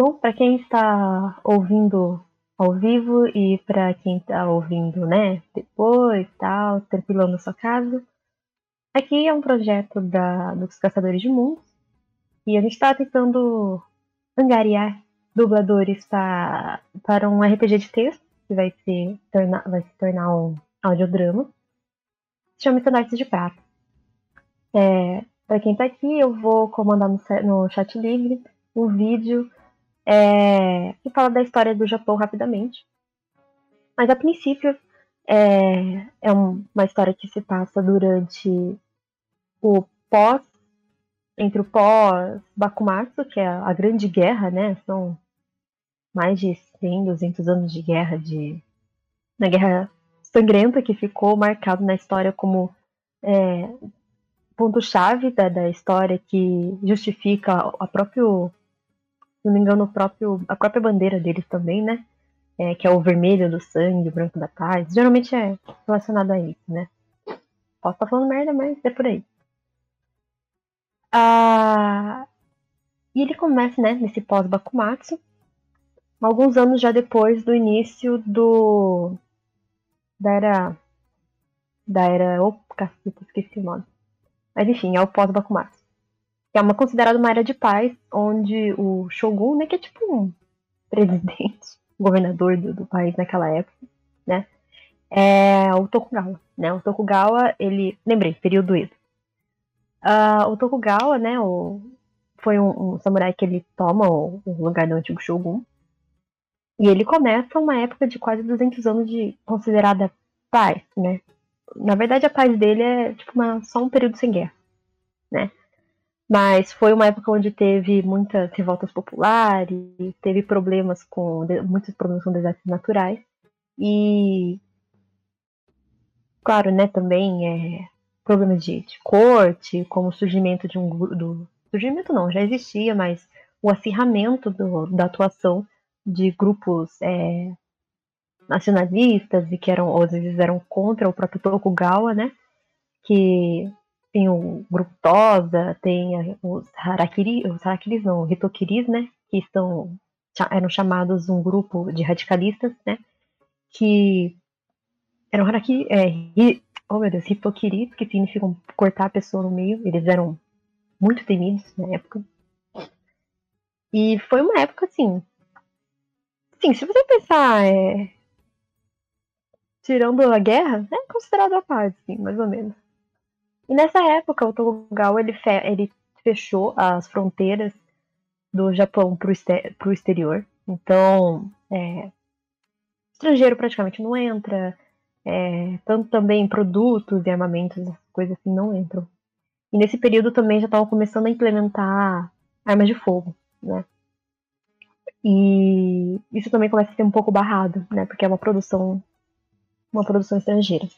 Bom, para quem está ouvindo ao vivo e para quem está ouvindo, né, depois, tal, tranquilo na sua casa, aqui é um projeto da, dos Caçadores de Mundos e a gente está tentando angariar dubladores pra, para um RPG de texto que vai, ser, tornar, vai se tornar um audiodrama. Se chama Estandartes de Prata. É, para quem está aqui, eu vou comandar no, no chat livre um vídeo é, que fala da história do Japão rapidamente. Mas a princípio é, é uma história que se passa durante o pós, entre o pós Bakumatsu, que é a grande guerra, né? São mais de 100, 200 anos de guerra, de na guerra sangrenta que ficou marcado na história como é, ponto-chave da, da história que justifica a próprio não me engano, o próprio, a própria bandeira deles também, né? É, que é o vermelho do sangue, o branco da paz. Geralmente é relacionado a isso, né? Posso estar falando merda, mas é por aí. Ah, e ele começa, né, nesse pós-Bakumatsu, alguns anos já depois do início do da era da era, oh, caceta, esqueci o nome. Mas enfim, é o pós-Bakumatsu é uma considerada uma era de paz, onde o shogun, né, que é tipo um presidente, governador do, do país naquela época, né, é o Tokugawa, né, o Tokugawa, ele, lembrei, período Edo. Uh, o Tokugawa, né, o, foi um, um, samurai que ele toma o, o lugar do antigo shogun, e ele começa uma época de quase 200 anos de considerada paz, né, na verdade a paz dele é tipo uma, só um período sem guerra, né, mas foi uma época onde teve muitas revoltas populares, teve problemas com muitos problemas com desastres naturais. E claro, né, também é problemas de, de corte, como o surgimento de um do surgimento não, já existia, mas o acirramento do, da atuação de grupos é, nacionalistas e que eram às vezes eram contra o próprio Tokugawa, né, que tem o grupo Tosa, tem os Harakiri, os Harakiris não, os Hitokiris, né, que estão, eram chamados um grupo de radicalistas, né, que eram Harakiri, é, oh meu Deus, Hitokiris, que significam cortar a pessoa no meio, eles eram muito temidos na época. E foi uma época assim, sim, se você pensar, é, tirando a guerra, é considerado a paz, sim, mais ou menos. E nessa época, o Tokugawa ele, fe ele fechou as fronteiras do Japão para o exterior. Então, é, estrangeiro praticamente não entra, é, tanto também produtos e armamentos, coisas assim não entram. E nesse período também já estavam começando a implementar armas de fogo, né? E isso também começa a ser um pouco barrado, né? Porque é uma produção, uma produção estrangeira.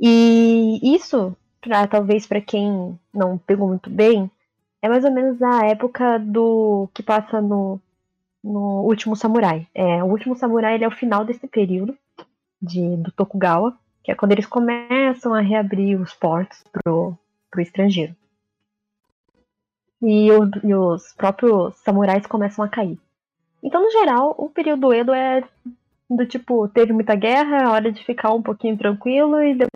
E isso, pra, talvez para quem não pegou muito bem, é mais ou menos a época do que passa no, no Último Samurai. É, o Último Samurai ele é o final desse período de, do Tokugawa, que é quando eles começam a reabrir os portos pro, pro estrangeiro. E, o, e os próprios samurais começam a cair. Então, no geral, o período Edo é do tipo, teve muita guerra, é hora de ficar um pouquinho tranquilo e depois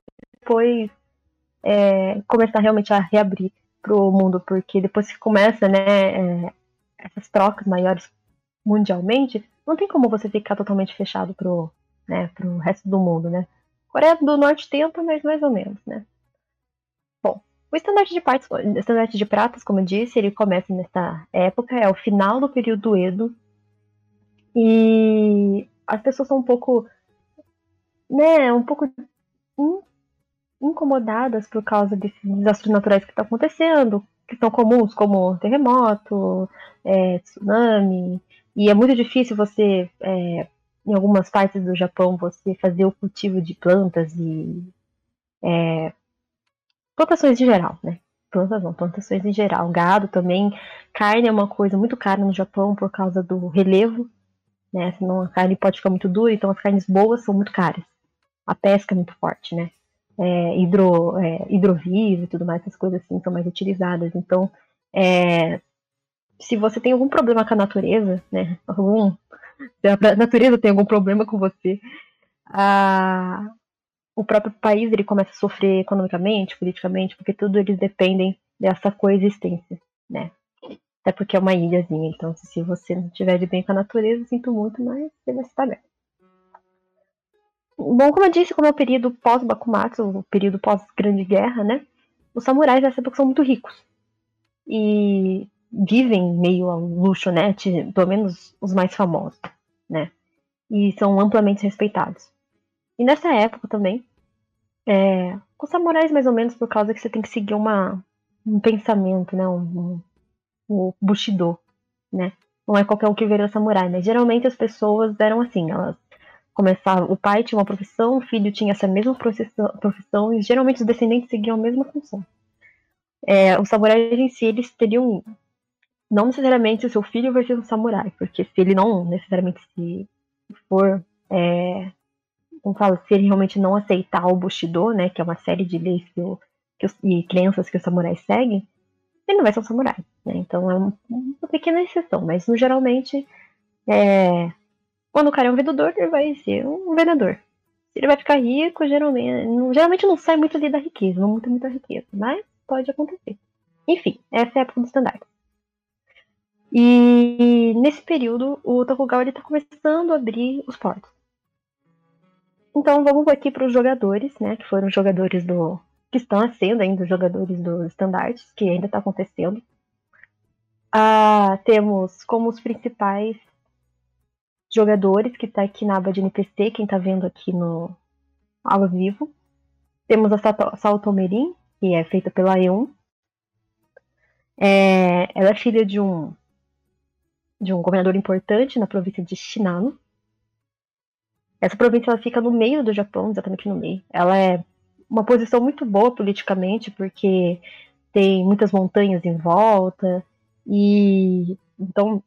é, começar realmente a reabrir para o mundo, porque depois que começa, né, é, essas trocas maiores mundialmente, não tem como você ficar totalmente fechado pro, né, pro resto do mundo, né? Coreia do Norte tenta, mas mais ou menos, né? Bom, o estandarte de partes, o estandarte de pratas, como eu disse, ele começa nessa época, é o final do período Edo, e as pessoas são um pouco, né, um pouco incomodadas por causa desses desastres naturais que estão acontecendo, que são comuns, como terremoto, é, tsunami, e é muito difícil você, é, em algumas partes do Japão, você fazer o cultivo de plantas e é, plantações em geral, né? Plantas não, plantações em geral. Gado também. Carne é uma coisa muito cara no Japão por causa do relevo, né? Senão a carne pode ficar muito dura, então as carnes boas são muito caras. A pesca é muito forte, né? É, hidro, é, hidrovis e tudo mais, essas coisas assim são mais utilizadas. Então, é, se você tem algum problema com a natureza, né? Algum, se a natureza tem algum problema com você, a, o próprio país ele começa a sofrer economicamente, politicamente, porque tudo eles dependem dessa coexistência, né? Até porque é uma ilhazinha, então se você não estiver de bem com a natureza, sinto muito, mas você vai estar bem. Bom, como eu disse, como é o período pós-Bakumatsu, o período pós-Grande Guerra, né? Os samurais nessa época são muito ricos. E vivem meio ao luxo, né? Pelo menos os mais famosos, né? E são amplamente respeitados. E nessa época também, é, os samurais mais ou menos por causa que você tem que seguir uma, um pensamento, né? Um, um, o Bushido, né? Não é qualquer um que vira samurai, mas geralmente as pessoas eram assim, elas começavam, o pai tinha uma profissão, o filho tinha essa mesma profissão, e geralmente os descendentes seguiam a mesma função. É, os samurais em si, eles teriam, não necessariamente o seu filho vai ser um samurai, porque se ele não necessariamente se for, é, como fala, se ele realmente não aceitar o Bushido, né, que é uma série de leis que o, que os, e crenças que os samurais seguem, ele não vai ser um samurai, né? Então é um, uma pequena exceção, mas no, geralmente é, quando o cara é um vendedor, ele vai ser um vendedor. Se ele vai ficar rico, geralmente não, geralmente não sai muito ali da riqueza, não muda muita riqueza, mas pode acontecer. Enfim, essa é a época dos standards. E nesse período, o Tokugawa está começando a abrir os portos. Então vamos aqui para os jogadores, né, que foram jogadores do que estão sendo ainda jogadores dos estandartes, que ainda está acontecendo. Ah, temos como os principais jogadores, que está aqui na aba de NPC, quem está vendo aqui no ao vivo. Temos a Saltomerin, que é feita pela E1. É, ela é filha de um de um governador importante na província de Shinano. Essa província ela fica no meio do Japão, exatamente no meio. Ela é uma posição muito boa politicamente, porque tem muitas montanhas em volta, e então,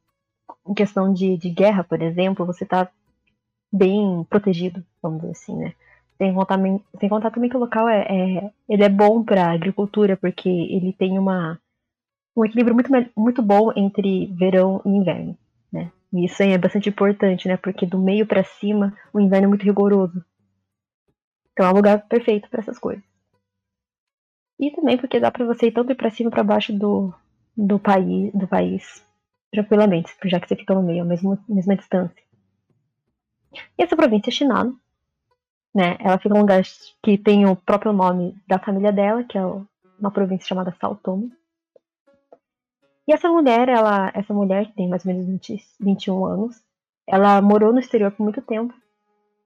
em questão de, de guerra, por exemplo, você está bem protegido, vamos dizer assim, né? Sem contar, sem contar também que o local é, é ele é bom para agricultura, porque ele tem uma, um equilíbrio muito, muito bom entre verão e inverno, né? E isso aí é bastante importante, né? Porque do meio para cima o inverno é muito rigoroso. Então é um lugar perfeito para essas coisas. E também porque dá para você ir tanto para cima para baixo do, do país, do país tranquilamente, já que você fica no meio, a mesma, mesma distância. E essa província é Shinano, né? Ela fica num lugar que tem o próprio nome da família dela, que é uma província chamada Saltomo. E essa mulher, ela, essa mulher que tem mais ou menos 20, 21 anos, ela morou no exterior por muito tempo.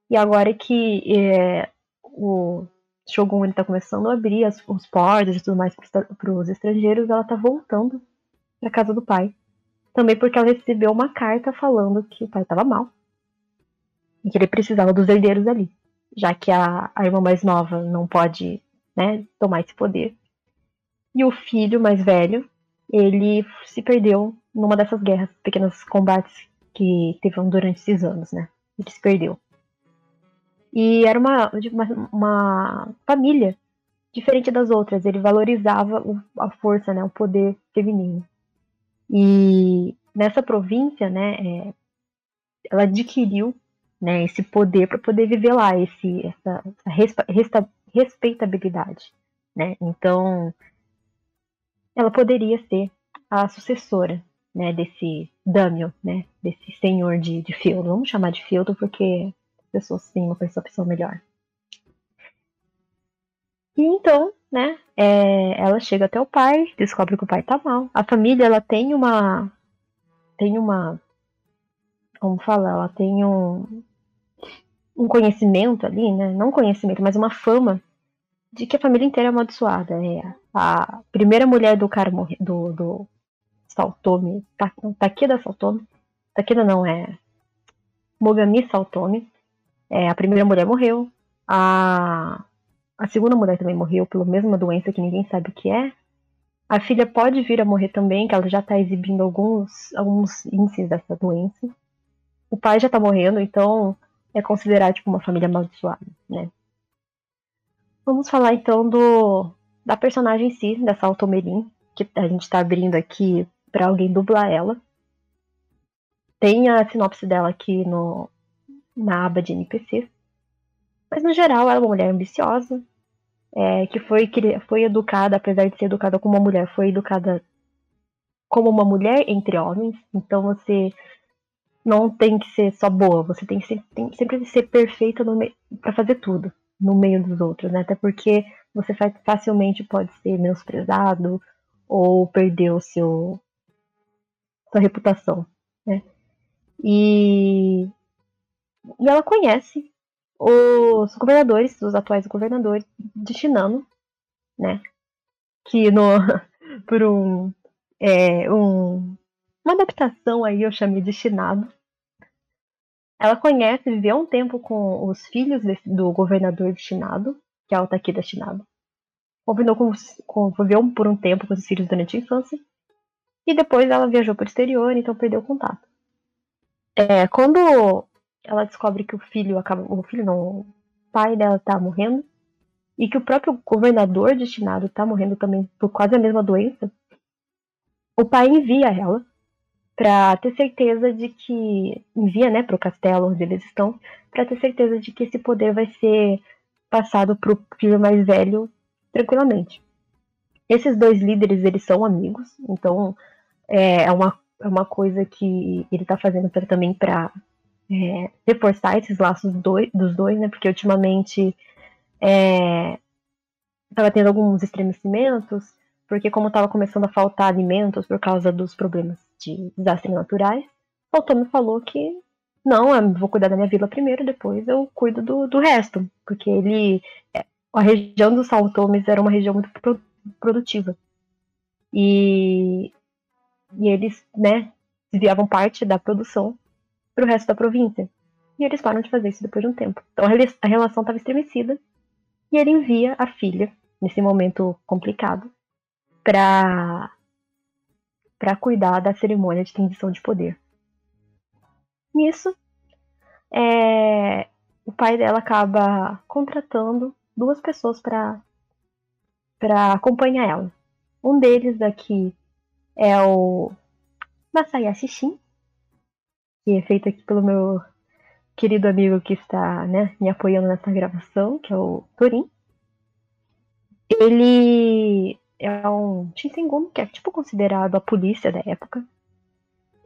E agora que é, o Shogun está começando a abrir as, os portos e tudo mais para os estrangeiros, ela está voltando para casa do pai. Também porque ela recebeu uma carta falando que o pai estava mal e que ele precisava dos herdeiros ali, já que a, a irmã mais nova não pode né, tomar esse poder. E o filho mais velho, ele se perdeu numa dessas guerras, pequenos combates que teve durante esses anos, né? Ele se perdeu. E era uma, uma, uma família diferente das outras. Ele valorizava a força, né, o poder feminino. E nessa província, né, é, ela adquiriu né, esse poder para poder viver lá, esse, essa, essa respeitabilidade. Né? Então, ela poderia ser a sucessora né, desse Damio, né, desse senhor de, de feudo. Vamos chamar de feudo porque pessoas têm uma percepção melhor. E então, né, é, ela chega até o pai, descobre que o pai tá mal. A família, ela tem uma. Tem uma. Como fala? Ela tem um. Um conhecimento ali, né? Não conhecimento, mas uma fama de que a família inteira é amaldiçoada. É a primeira mulher do cara morrer, do, do Saltome, Takeda Saltome. Takeda não, é Mogami Saltome. É, a primeira mulher morreu, a, a segunda mulher também morreu pela mesma doença que ninguém sabe o que é. A filha pode vir a morrer também, que ela já está exibindo alguns, alguns índices dessa doença. O pai já está morrendo, então é considerado tipo uma família amaldiçoada, né? Vamos falar então do da personagem em si, dessa Altomerin, que a gente está abrindo aqui para alguém dublar ela. Tem a sinopse dela aqui no, na aba de NPC. Mas no geral ela é uma mulher ambiciosa, é, que foi, que foi educada, apesar de ser educada como uma mulher, foi educada como uma mulher entre homens. Então você não tem que ser só boa, você tem que ser, tem, sempre ser perfeita para fazer tudo no meio dos outros, né? Até porque você facilmente pode ser menosprezado ou perder o seu sua reputação, né? E, e ela conhece os governadores, os atuais governadores de Shinano, né? Que no, por um, é, um, uma adaptação aí eu chamei de Shinado. Ela conhece, viveu um tempo com os filhos do governador de Shinado, que é o Takeda Shinado. Conviveu, com, conviveu por um tempo com os filhos durante a infância. E depois ela viajou para o exterior, então perdeu contato. É, quando ela descobre que o filho acaba. O filho não, o pai dela tá morrendo. E que o próprio governador destinado tá morrendo também por quase a mesma doença. O pai envia ela para ter certeza de que. Envia, né, pro castelo onde eles estão. para ter certeza de que esse poder vai ser passado pro filho mais velho tranquilamente. Esses dois líderes, eles são amigos. Então, é, é uma, é uma coisa que ele tá fazendo pra, também para é, reforçar esses laços dois, dos dois, né? Porque ultimamente estava é, tendo alguns estremecimentos, porque como estava começando a faltar alimentos por causa dos problemas de desastres naturais, o Tommy falou que não, eu vou cuidar da minha vila primeiro, depois eu cuido do, do resto, porque ele é, a região dos Saltomes era uma região muito produtiva e, e eles, né, desviavam parte da produção para o resto da província. E eles param de fazer isso depois de um tempo. Então a relação estava estremecida e ele envia a filha, nesse momento complicado, para para cuidar da cerimônia de transição de poder. Nisso, é, o pai dela acaba contratando duas pessoas para para acompanhar ela. Um deles aqui é o Masayashi Shin, que é feito aqui pelo meu querido amigo que está né, me apoiando nessa gravação, que é o Torin. Ele é um Shinsengun, que é tipo considerado a polícia da época,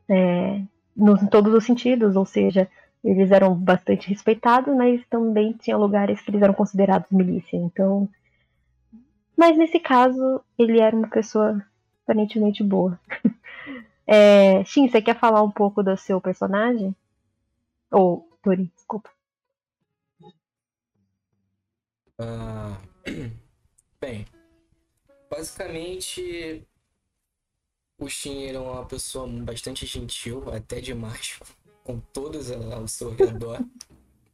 é, nos, em todos os sentidos, ou seja, eles eram bastante respeitados, mas também tinha lugares que eles eram considerados milícia. Então, mas nesse caso ele era uma pessoa aparentemente boa. É, Shin, você quer falar um pouco do seu personagem? Ou, Tori, desculpa. Uh, bem, basicamente o Shin era uma pessoa bastante gentil, até demais, com todos ao seu redor.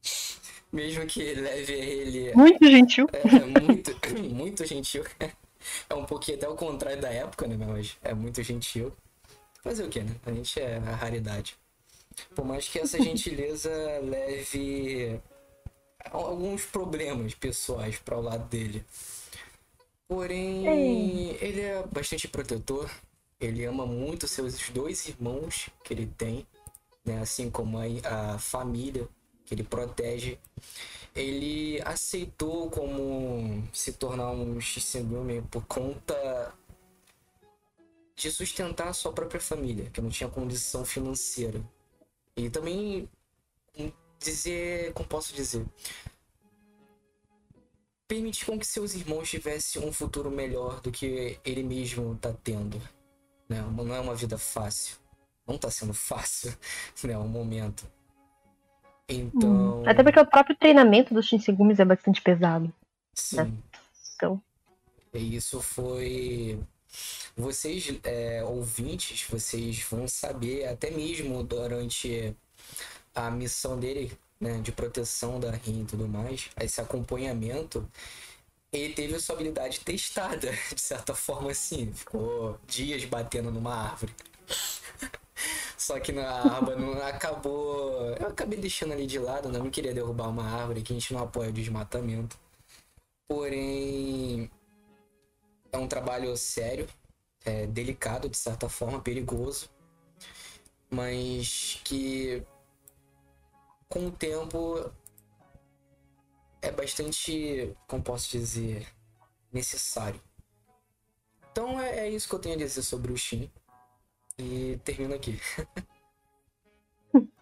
Mesmo que leve ele. Muito gentil. É, muito, muito gentil. É um pouquinho até o contrário da época, né? Mas é muito gentil. Fazer o que, né? A gente é a raridade. Por mais que essa gentileza leve alguns problemas pessoais para o lado dele. Porém, Ei. ele é bastante protetor. Ele ama muito seus dois irmãos que ele tem, né? assim como a, a família que ele protege. Ele aceitou como se tornar um Shinsengumi por conta de sustentar a sua própria família, que não tinha condição financeira. E também dizer, como posso dizer, permitir com que seus irmãos tivessem um futuro melhor do que ele mesmo está tendo. Né? Não é uma vida fácil. Não está sendo fácil, né? Um momento. Então. Hum. Até porque o próprio treinamento dos Shinsegumis é bastante pesado. Sim. Né? Então. E isso foi vocês, é, ouvintes, vocês vão saber, até mesmo durante a missão dele, né, de proteção da RIM e tudo mais, esse acompanhamento, ele teve a sua habilidade testada, de certa forma assim. Ficou dias batendo numa árvore. Só que na árvore não acabou. Eu acabei deixando ali de lado, não queria derrubar uma árvore que a gente não apoia o desmatamento. Porém, é um trabalho sério, é, delicado de certa forma, perigoso, mas que com o tempo é bastante, como posso dizer, necessário. Então é, é isso que eu tenho a dizer sobre o Shin. E termino aqui.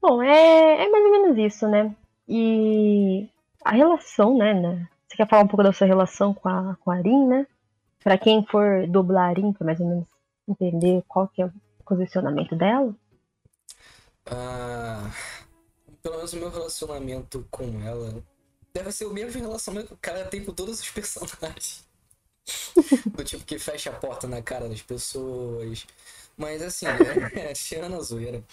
Bom, é, é mais ou menos isso, né? E a relação, né, né? Você quer falar um pouco da sua relação com a, com a Arin, né? Pra quem for dublar Arin, pra mais ou menos entender qual que é o posicionamento dela. Ah, pelo menos o meu relacionamento com ela deve ser o mesmo relacionamento que o cara tem com todos os personagens. Do tipo que fecha a porta na cara das pessoas. Mas assim, é, tirando zoeira.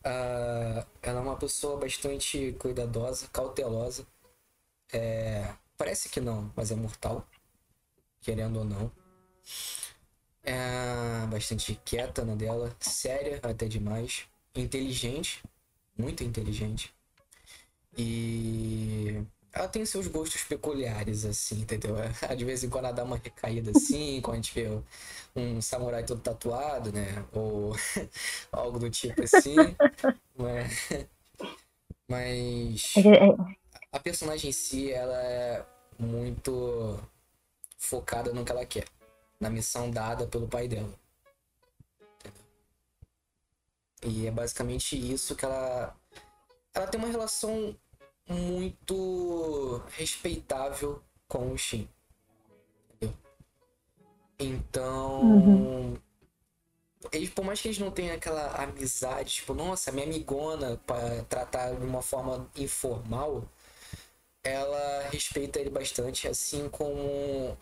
Uh, ela é uma pessoa bastante cuidadosa, cautelosa. É, parece que não, mas é mortal. Querendo ou não. É bastante quieta na dela, séria até demais, inteligente, muito inteligente. E ela tem seus gostos peculiares, assim, entendeu? De vez em quando ela dá uma recaída assim, quando a gente vê um samurai todo tatuado, né? Ou algo do tipo assim. Mas, mas é é. a personagem em si, ela é muito focada no que ela quer. Na missão dada pelo pai dela. E é basicamente isso que ela. Ela tem uma relação muito respeitável com o Shin. Entendeu? Então. Uhum. Eles, por mais que eles não tenham aquela amizade, tipo, nossa, minha amigona, para tratar de uma forma informal, ela respeita ele bastante, assim como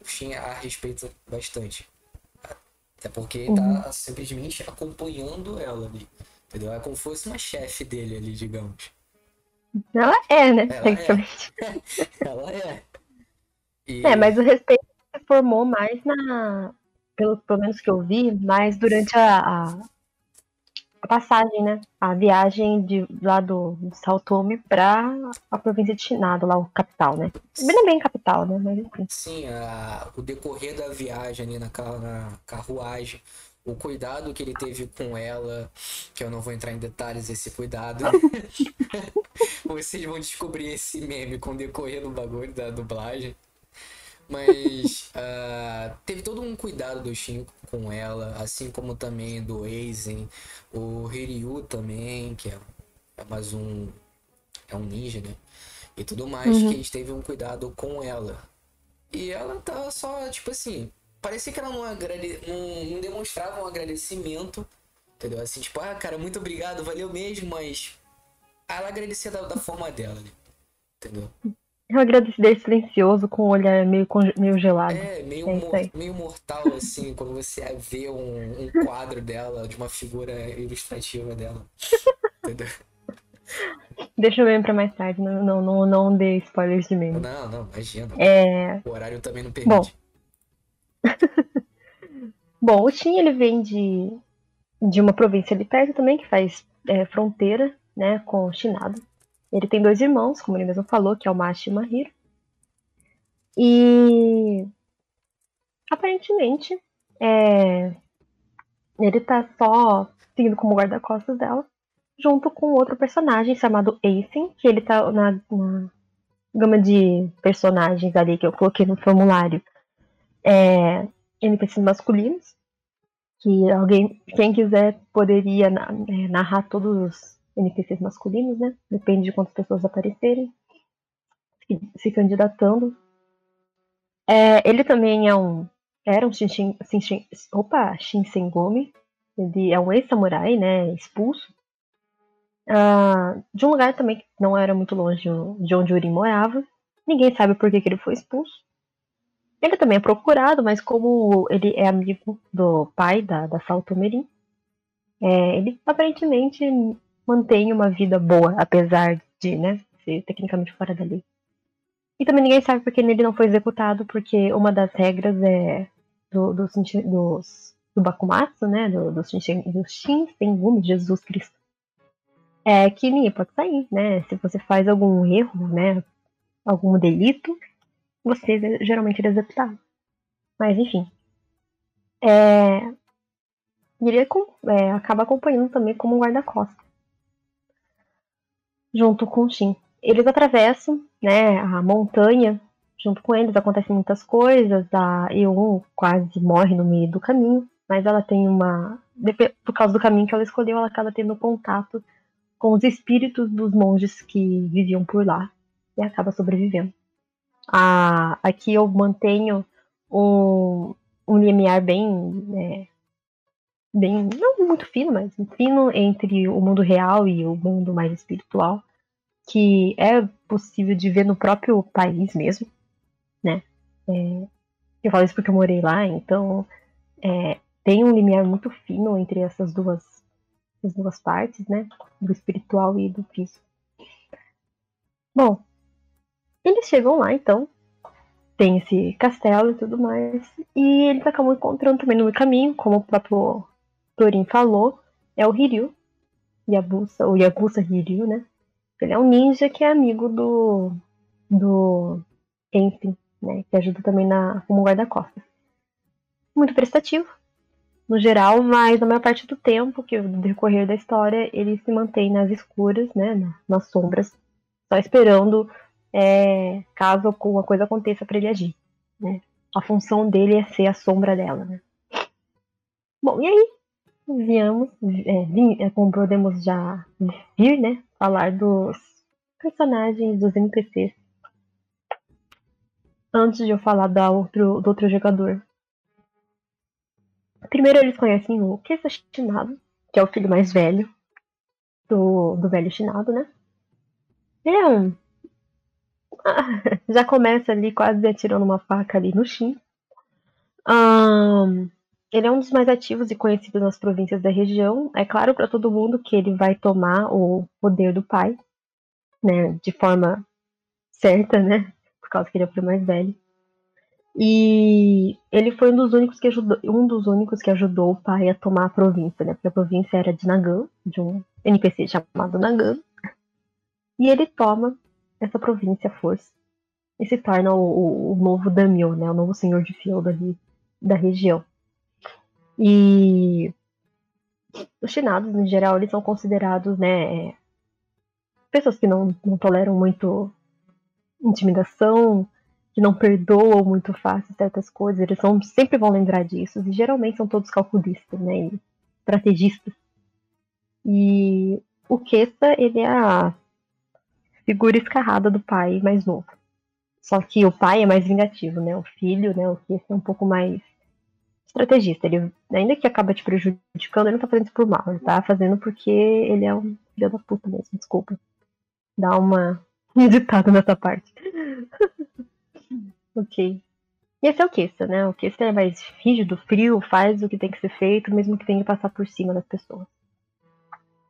o Shin a respeita bastante. Até porque uhum. tá simplesmente acompanhando ela ali. Entendeu? É como se fosse uma chefe dele ali, digamos. Ela é, né? Ela é. Ela é. E... É, mas o respeito se formou mais na. Pelo, pelo menos que eu vi, mais durante a, a, a passagem, né? A viagem de, lá do, do Saltome pra a província de Shinado, lá o capital, né? Bem bem capital, né? Mas, enfim. Sim, a, o decorrer da viagem ali na, na carruagem o cuidado que ele teve com ela, que eu não vou entrar em detalhes esse cuidado. Vocês vão descobrir esse meme com o decorrer do bagulho da dublagem. Mas uh, teve todo um cuidado do Shin com ela, assim como também do Aizen, o Hiryu também, que é, é mais um. É um ninja, né? E tudo mais, uhum. que eles teve um cuidado com ela. E ela tá só, tipo assim, parecia que ela não, agrade... não, não demonstrava um agradecimento, entendeu? Assim, tipo, ah, cara, muito obrigado, valeu mesmo, mas ela agradecia da, da forma dela, né? entendeu? Eu agradeci silencioso, com o olhar meio, meio gelado. É, meio, é mor meio mortal, assim, quando você vê um, um, quadro dela, de uma figura ilustrativa dela. Entendeu? Deixa eu ver pra mais tarde, não, não, não, não dê spoilers de mim. Não, não, imagina. É... O horário também não permite. Bom, Bom, o Shin ele vem de, de uma província ali perto também, que faz é, fronteira né, com o Shinado. Ele tem dois irmãos, como ele mesmo falou, que é o Mashi e o Mahiro. E aparentemente é, ele tá só seguindo como guarda-costas dela, junto com outro personagem chamado Aizen, que ele tá na, na gama de personagens ali que eu coloquei no formulário é, NPCs masculinos, que alguém, quem quiser, poderia é, narrar todos os NPCs masculinos, né? Depende de quantas pessoas aparecerem, se candidatando. É, ele também é um, era um Shinshin, Shinshin, opa, Shinsengumi, ele é um ex-samurai, né? Expulso. Uh, de um lugar também que não era muito longe de onde Uri morava. Ninguém sabe por que, que ele foi expulso. Ele também é procurado, mas como ele é amigo do pai da, da Salto Merim, é, ele aparentemente mantém uma vida boa, apesar de né, ser tecnicamente fora da lei. E também ninguém sabe porque ele não foi executado, porque uma das regras é do, do, dos, do Bakumatsu, né, do, do, do Shinsengumi, Jesus Cristo, é que ninguém pode sair, né? Se você faz algum erro, né, algum delito, você geralmente é executado. Mas enfim. É, e ele é, acaba acompanhando também como guarda-costas. Junto com Shin. Eles atravessam né, a montanha. Junto com eles acontecem muitas coisas. A Eun quase morre no meio do caminho. Mas ela tem uma. Por causa do caminho que ela escolheu, ela acaba tendo contato com os espíritos dos monges que viviam por lá. E acaba sobrevivendo. Aqui eu mantenho um, um limiar bem é, bem, não muito fino, mas fino entre o mundo real e o mundo mais espiritual, que é possível de ver no próprio país mesmo, né? É, eu falo isso porque eu morei lá, então é, tem um limiar muito fino entre essas duas, essas duas partes, né? Do espiritual e do físico. Bom, eles chegam lá, então, tem esse castelo e tudo mais, e eles acabam encontrando também no caminho, como o próprio Torin falou, é o Hiryu. Yabusa, o Yabusa Hiryu, né? Ele é um ninja que é amigo do. do Enfield, né? Que ajuda também na, como guarda-costas. Muito prestativo, no geral, mas na maior parte do tempo, que no decorrer da história, ele se mantém nas escuras, né? Nas sombras, só esperando é, caso alguma coisa aconteça para ele agir. Né? A função dele é ser a sombra dela. Né? Bom, e aí viemos, é, é, como podemos já vir, né, falar dos personagens, dos NPCs. Antes de eu falar da outro, do outro jogador. Primeiro eles conhecem o Kesa Shinado, que é o filho mais velho do, do velho Shinado, né? Ele é um. já começa ali quase atirando uma faca ali no Shin. Um, ele é um dos mais ativos e conhecidos nas províncias da região. É claro para todo mundo que ele vai tomar o poder do pai, né, de forma certa, né, por causa que ele é filho mais velho. E ele foi um dos únicos que ajudou, um dos únicos que ajudou o pai a tomar a província, né, porque a província era de Nagan, de um NPC chamado Nagan. E ele toma essa província à força e se torna o, o, novo Damio, né, o novo senhor de feudo ali da região. E os chinados, em geral, eles são considerados, né, é, pessoas que não, não toleram muito intimidação, que não perdoam muito fácil certas coisas, eles são, sempre vão lembrar disso, e geralmente são todos calculistas, né, e estrategistas. E o Kessa, ele é a figura escarrada do pai mais novo. Só que o pai é mais vingativo, né, o filho, né, o Kessa é um pouco mais estrategista. Ele, ainda que acaba te prejudicando, ele não tá fazendo isso por mal. Ele tá fazendo porque ele é um filho da puta mesmo, desculpa. Dá uma hesitada nessa parte. ok. E esse é o Kessa, né? O Kessa é mais rígido, frio, faz o que tem que ser feito, mesmo que tenha que passar por cima das pessoas.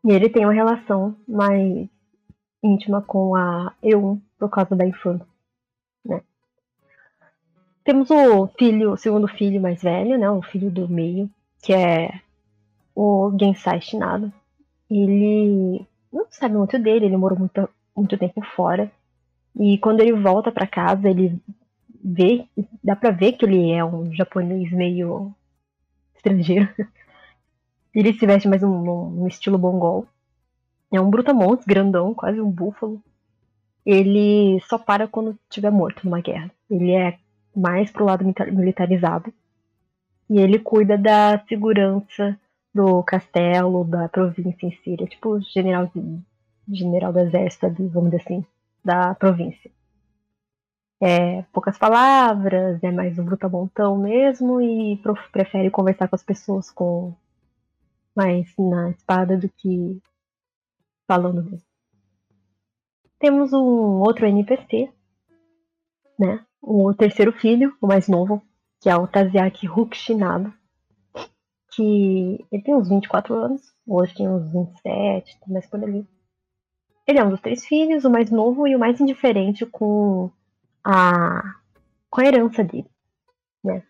E ele tem uma relação mais íntima com a Eu por causa da infância? Temos o filho, o segundo filho mais velho, né? O filho do meio, que é o Gensai Shinado. Ele não sabe muito dele, ele morou muito, muito tempo fora. E quando ele volta para casa, ele vê, dá pra ver que ele é um japonês meio estrangeiro. Ele se veste mais um, um estilo mongol. É um brutamontes grandão, quase um búfalo. Ele só para quando estiver morto numa guerra. Ele é mais pro lado militarizado. E ele cuida da segurança do castelo, da província em. Ele é tipo general, general do exército, vamos dizer assim, da província. É, poucas palavras, é mais um brutamontão mesmo e prefere conversar com as pessoas com mais na espada do que falando mesmo. Temos um outro NPC, né? O terceiro filho, o mais novo, que é o Taziaki Rukshinado, que ele tem uns 24 anos, hoje tem uns 27, tá mais por ali. Ele é um dos três filhos, o mais novo e o mais indiferente com a, com a herança dele, né?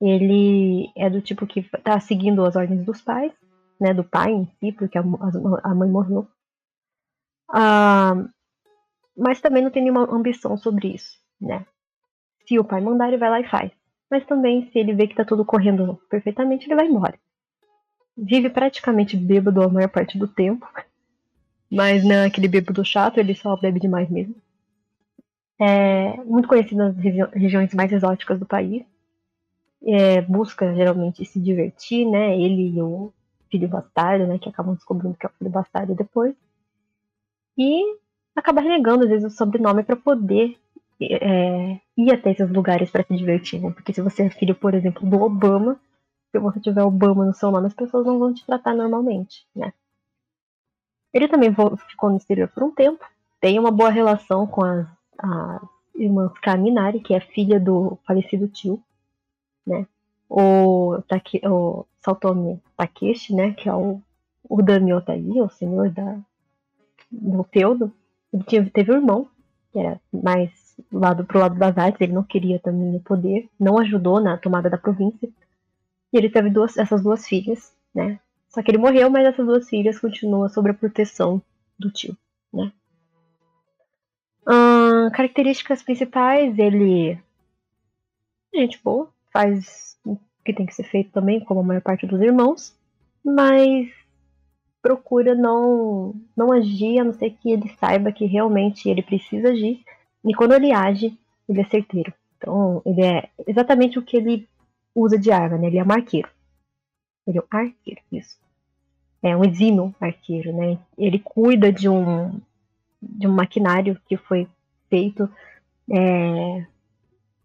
Ele é do tipo que tá seguindo as ordens dos pais, né? Do pai em si, porque a, a mãe morreu. Ah, mas também não tem nenhuma ambição sobre isso, né? Se o pai mandar, ele vai lá e faz. mas também se ele vê que tá tudo correndo perfeitamente, ele vai embora. Vive praticamente bêbado a maior parte do tempo, mas não é aquele bêbado chato, ele só bebe demais mesmo. É muito conhecido nas regi regiões mais exóticas do país. É, busca geralmente se divertir, né? Ele e o filho bastardo, né? Que acabam descobrindo que é o filho bastardo depois. E acaba renegando, às vezes, o sobrenome para poder é, ir até esses lugares para se divertir, né? Porque se você é filho, por exemplo, do Obama, se você tiver Obama no seu nome, as pessoas não vão te tratar normalmente, né? Ele também ficou no exterior por um tempo, tem uma boa relação com as, as irmãs Kaminari, que é filha do falecido tio, né? O, Take, o Saltomi Takeshi, né? Que é o, o Otai, o senhor da, do feudo. Ele tinha, teve um irmão, que era mais lado pro lado das artes, ele não queria também o poder, não ajudou na tomada da província. E ele teve duas, essas duas filhas, né? Só que ele morreu, mas essas duas filhas continuam sob a proteção do tio, né? Hum, características principais, ele gente boa, faz o que tem que ser feito também, como a maior parte dos irmãos, mas procura não não agir a não ser que ele saiba que realmente ele precisa agir e quando ele age ele é certeiro. Então ele é exatamente o que ele usa de arma, né? Ele é um arqueiro. Ele é um arqueiro, isso. É um exímio arqueiro, né? Ele cuida de um de um maquinário que foi feito é,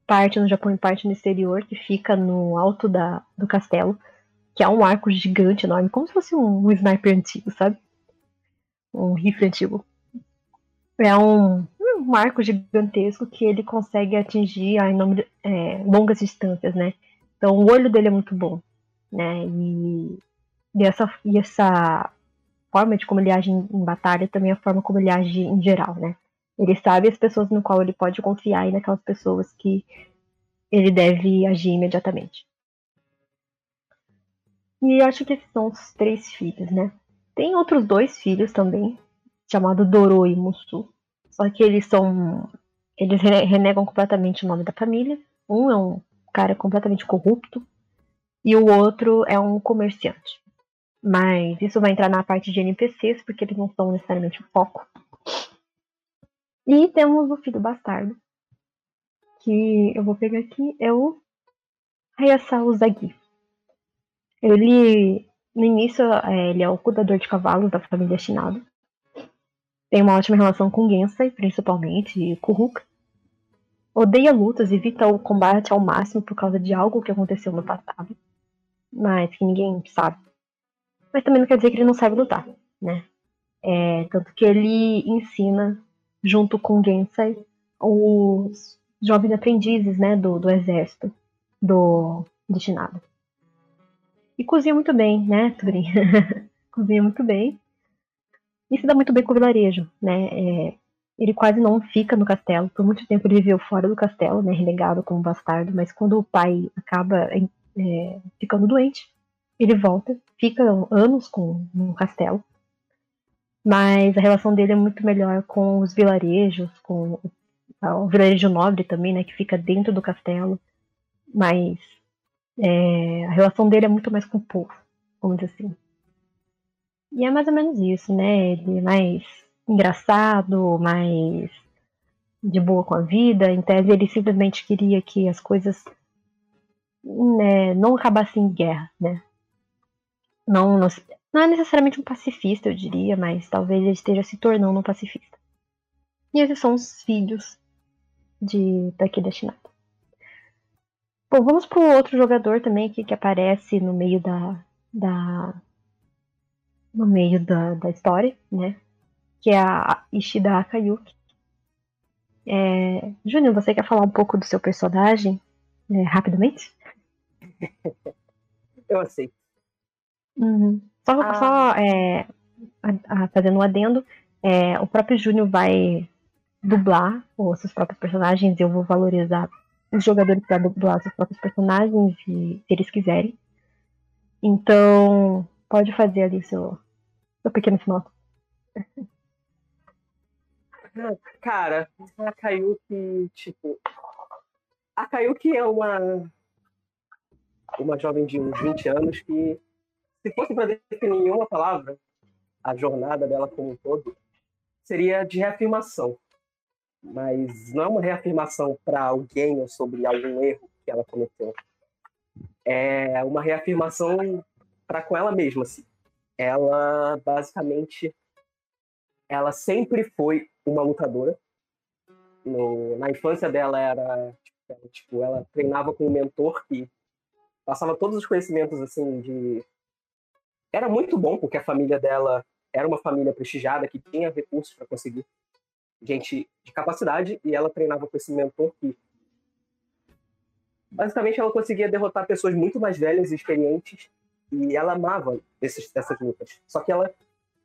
parte no Japão e parte no exterior, que fica no alto da, do castelo, que é um arco gigante, enorme, como se fosse um, um sniper antigo, sabe? Um rifle antigo. É um, um arco gigantesco que ele consegue atingir a de, é, longas distâncias, né? Então o olho dele é muito bom, né? E, e, essa, e essa forma de como ele age em, em, batalha também é a forma como ele age em geral, né? Ele sabe as pessoas no qual ele pode confiar e naquelas pessoas que ele deve agir imediatamente. E acho que esses são os três filhos, né? Tem outros dois filhos também, chamado Doro e Musu. Só que eles são. Eles renegam completamente o nome da família. Um é um cara completamente corrupto e o outro é um comerciante. Mas isso vai entrar na parte de NPCs, porque eles não são necessariamente o foco. E temos o filho bastardo, que eu vou pegar aqui, é o Hayasao Zagi. Ele, no início, é, ele é o cuidador de cavalos da família Shinado. Tem uma ótima relação com Gensai, principalmente, e Kuruka odeia lutas, evita o combate ao máximo por causa de algo que aconteceu no passado, mas que ninguém sabe. Mas também não quer dizer que ele não sabe lutar, né? É, tanto que ele ensina, junto com Gensai, os jovens aprendizes, né, do, do exército do destinado. E cozinha muito bem, né, Turin? cozinha muito bem. E se dá muito bem com o vilarejo, né? É, ele quase não fica no castelo. Por muito tempo ele viveu fora do castelo, né, renegado como bastardo, mas quando o pai acaba é, ficando doente, ele volta, fica anos com, no castelo. Mas a relação dele é muito melhor com os vilarejos, com o, o vilarejo nobre também, né, que fica dentro do castelo. Mas é, a relação dele é muito mais com o povo, vamos dizer assim. E é mais ou menos isso, né? Ele é mais engraçado, mais de boa com a vida. Em tese, ele simplesmente queria que as coisas né, não acabassem em guerra, né? Não, não, não, é necessariamente um pacifista, eu diria, mas talvez ele esteja se tornando um pacifista. E esses são os filhos de daqui da. Bom, vamos para o outro jogador também aqui que aparece no meio da, da no meio da, da história, né? que é a Ishida Akayuki. É... Júnior, você quer falar um pouco do seu personagem é, rapidamente? Eu aceito. Uhum. Só, ah. só é, a, a, fazendo um adendo, é, o próprio Júnior vai dublar os seus próprios personagens e eu vou valorizar os jogadores para dublar os seus próprios personagens, se, se eles quiserem. Então, pode fazer ali seu, seu pequeno final. Cara, a Kayuki, tipo. A Kayuki é uma uma jovem de uns 20 anos que, se fosse para definir em uma palavra, a jornada dela como um todo, seria de reafirmação. Mas não é uma reafirmação para alguém ou sobre algum erro que ela cometeu. É uma reafirmação para com ela mesma. Assim. Ela, basicamente, ela sempre foi uma lutadora. No, na infância dela era tipo, ela treinava com um mentor que passava todos os conhecimentos assim de era muito bom porque a família dela era uma família prestigiada que tinha recursos para conseguir gente de capacidade e ela treinava com esse mentor que basicamente ela conseguia derrotar pessoas muito mais velhas e experientes e ela amava esses, essas lutas. Só que ela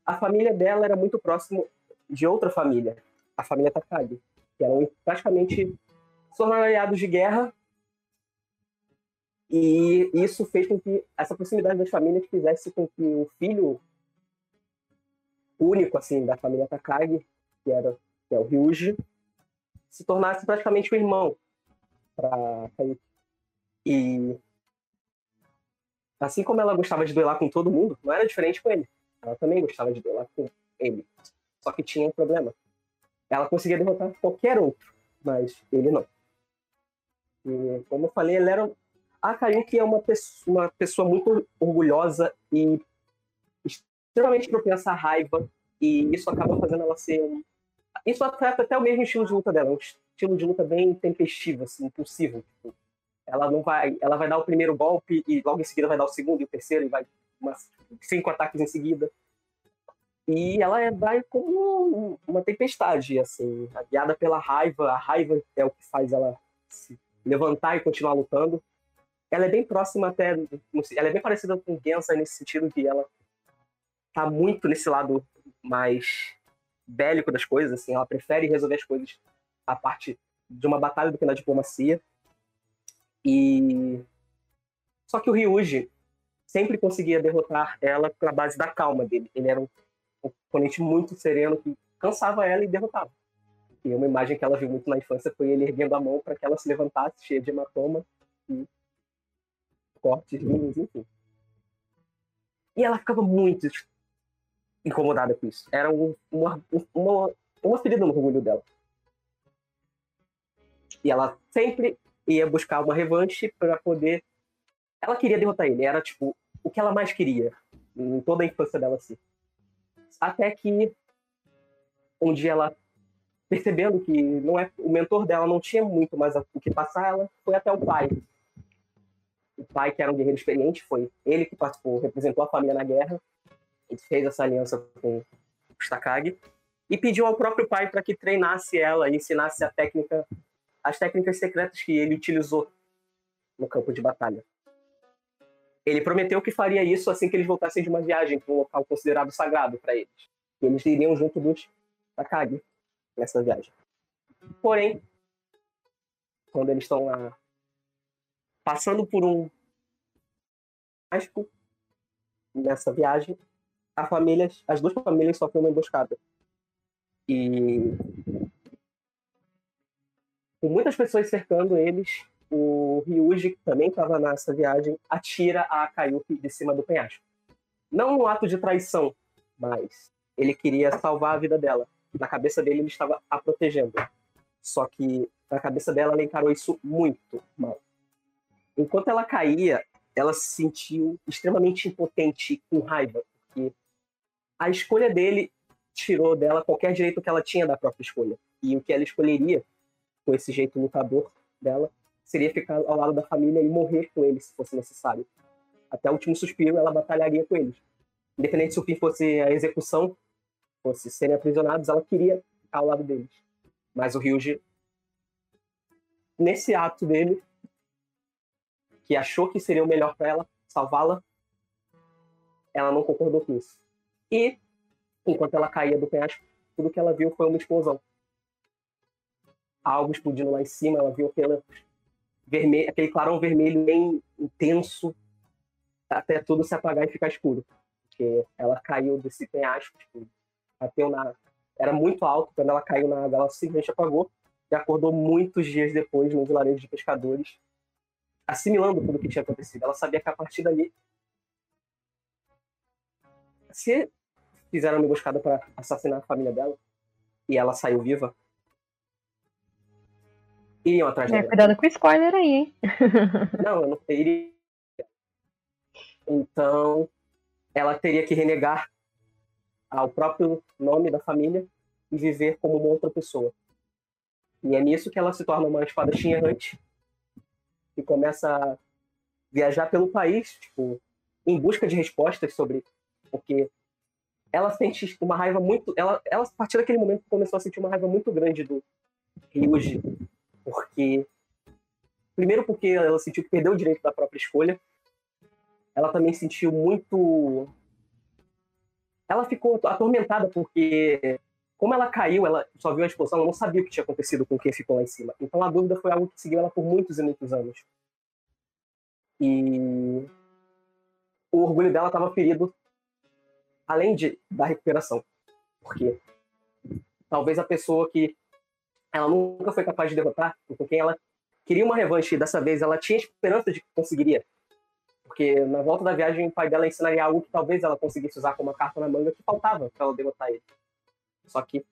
a família dela era muito próximo de outra família, a família Takagi, que eram praticamente tornaram aliados de guerra e isso fez com que essa proximidade das famílias fizesse com que o filho único assim da família Takagi, que era que é o Ryuji, se tornasse praticamente o irmão para E assim como ela gostava de duelar com todo mundo, não era diferente com ele. Ela também gostava de duelar com ele. Só que tinha um problema. Ela conseguia derrotar qualquer outro, mas ele não. E, como eu falei, ele era. A Kayuki é uma pessoa, uma pessoa muito orgulhosa e extremamente propensa à raiva, e isso acaba fazendo ela ser. Isso afeta até o mesmo estilo de luta dela, um estilo de luta bem tempestivo, assim, impulsivo. Tipo, ela não vai. Ela vai dar o primeiro golpe e logo em seguida vai dar o segundo e o terceiro e vai umas cinco ataques em seguida. E ela é, vai como uma tempestade, assim, guiada pela raiva. A raiva é o que faz ela se levantar e continuar lutando. Ela é bem próxima até, ela é bem parecida com Gensa nesse sentido que ela tá muito nesse lado mais bélico das coisas, assim, ela prefere resolver as coisas a parte de uma batalha do que na diplomacia. E só que o Ryuji sempre conseguia derrotar ela pela base da calma dele. Ele era um oponente muito sereno que cansava ela e derrotava. E uma imagem que ela viu muito na infância foi ele erguendo a mão para que ela se levantasse, cheia de hematoma e cortes, linhos, enfim. E ela ficava muito incomodada com isso. Era um, uma, uma, uma ferida no orgulho dela. E ela sempre ia buscar uma revanche para poder. Ela queria derrotar ele. Era tipo o que ela mais queria em toda a infância dela assim. Até que um dia ela percebendo que não é o mentor dela não tinha muito mais o que passar, ela foi até o pai. O pai, que era um guerreiro experiente, foi ele que participou, representou a família na guerra, e fez essa aliança com os Takagi, e pediu ao próprio pai para que treinasse ela e ensinasse a técnica, as técnicas secretas que ele utilizou no campo de batalha. Ele prometeu que faria isso assim que eles voltassem de uma viagem para um local considerado sagrado para eles. E eles iriam junto dos Takagi nessa viagem. Porém, quando eles estão lá passando por um mágico nessa viagem, família, as duas famílias sofrem uma emboscada. E com muitas pessoas cercando eles, o Ryuji, que também estava nessa viagem, atira a Kayuki de cima do penhasco. Não um ato de traição, mas ele queria salvar a vida dela na cabeça dele ele estava a protegendo. Só que na cabeça dela ela encarou isso muito mal. Enquanto ela caía, ela se sentiu extremamente impotente com raiva, porque a escolha dele tirou dela qualquer direito que ela tinha da própria escolha. E o que ela escolheria com esse jeito lutador dela seria ficar ao lado da família e morrer com eles se fosse necessário. Até o último suspiro ela batalharia com eles. Independente se o fim fosse a execução fosse serem aprisionados, ela queria ficar ao lado deles. Mas o Ryuji, nesse ato dele, que achou que seria o melhor para ela, salvá-la, ela não concordou com isso. E, enquanto ela caía do penhasco, tudo que ela viu foi uma explosão. Algo explodindo lá em cima, ela viu aquele, vermelho, aquele clarão vermelho bem intenso, até tudo se apagar e ficar escuro. Porque ela caiu desse penhasco, tipo, bateu na. Era muito alto, quando ela caiu na água, ela simplesmente apagou e acordou muitos dias depois no vilarejo de pescadores, assimilando tudo o que tinha acontecido. Ela sabia que a partir dali, se fizeram uma emboscada para assassinar a família dela e ela saiu viva, iriam atrás É, dela. cuidado com o spoiler aí, hein? Não, eu não iria. Então, ela teria que renegar ao próprio nome da família e viver como uma outra pessoa. E é nisso que ela se torna uma espadachim errante e começa a viajar pelo país, tipo, em busca de respostas sobre porque ela sente uma raiva muito, ela, ela a partir daquele momento começou a sentir uma raiva muito grande do Ryuji, porque primeiro porque ela sentiu que perdeu o direito da própria escolha. Ela também sentiu muito ela ficou atormentada porque como ela caiu, ela só viu a explosão, ela não sabia o que tinha acontecido com quem ficou lá em cima. Então a dúvida foi algo que seguiu ela por muitos e muitos anos. E o orgulho dela estava ferido além de da recuperação. Porque talvez a pessoa que ela nunca foi capaz de derrotar, com quem ela queria uma revanche dessa vez ela tinha esperança de que conseguiria. Porque na volta da viagem o pai dela ensinaria algo que talvez ela conseguisse usar como uma carta na manga que faltava para ela derrotar ele. Só que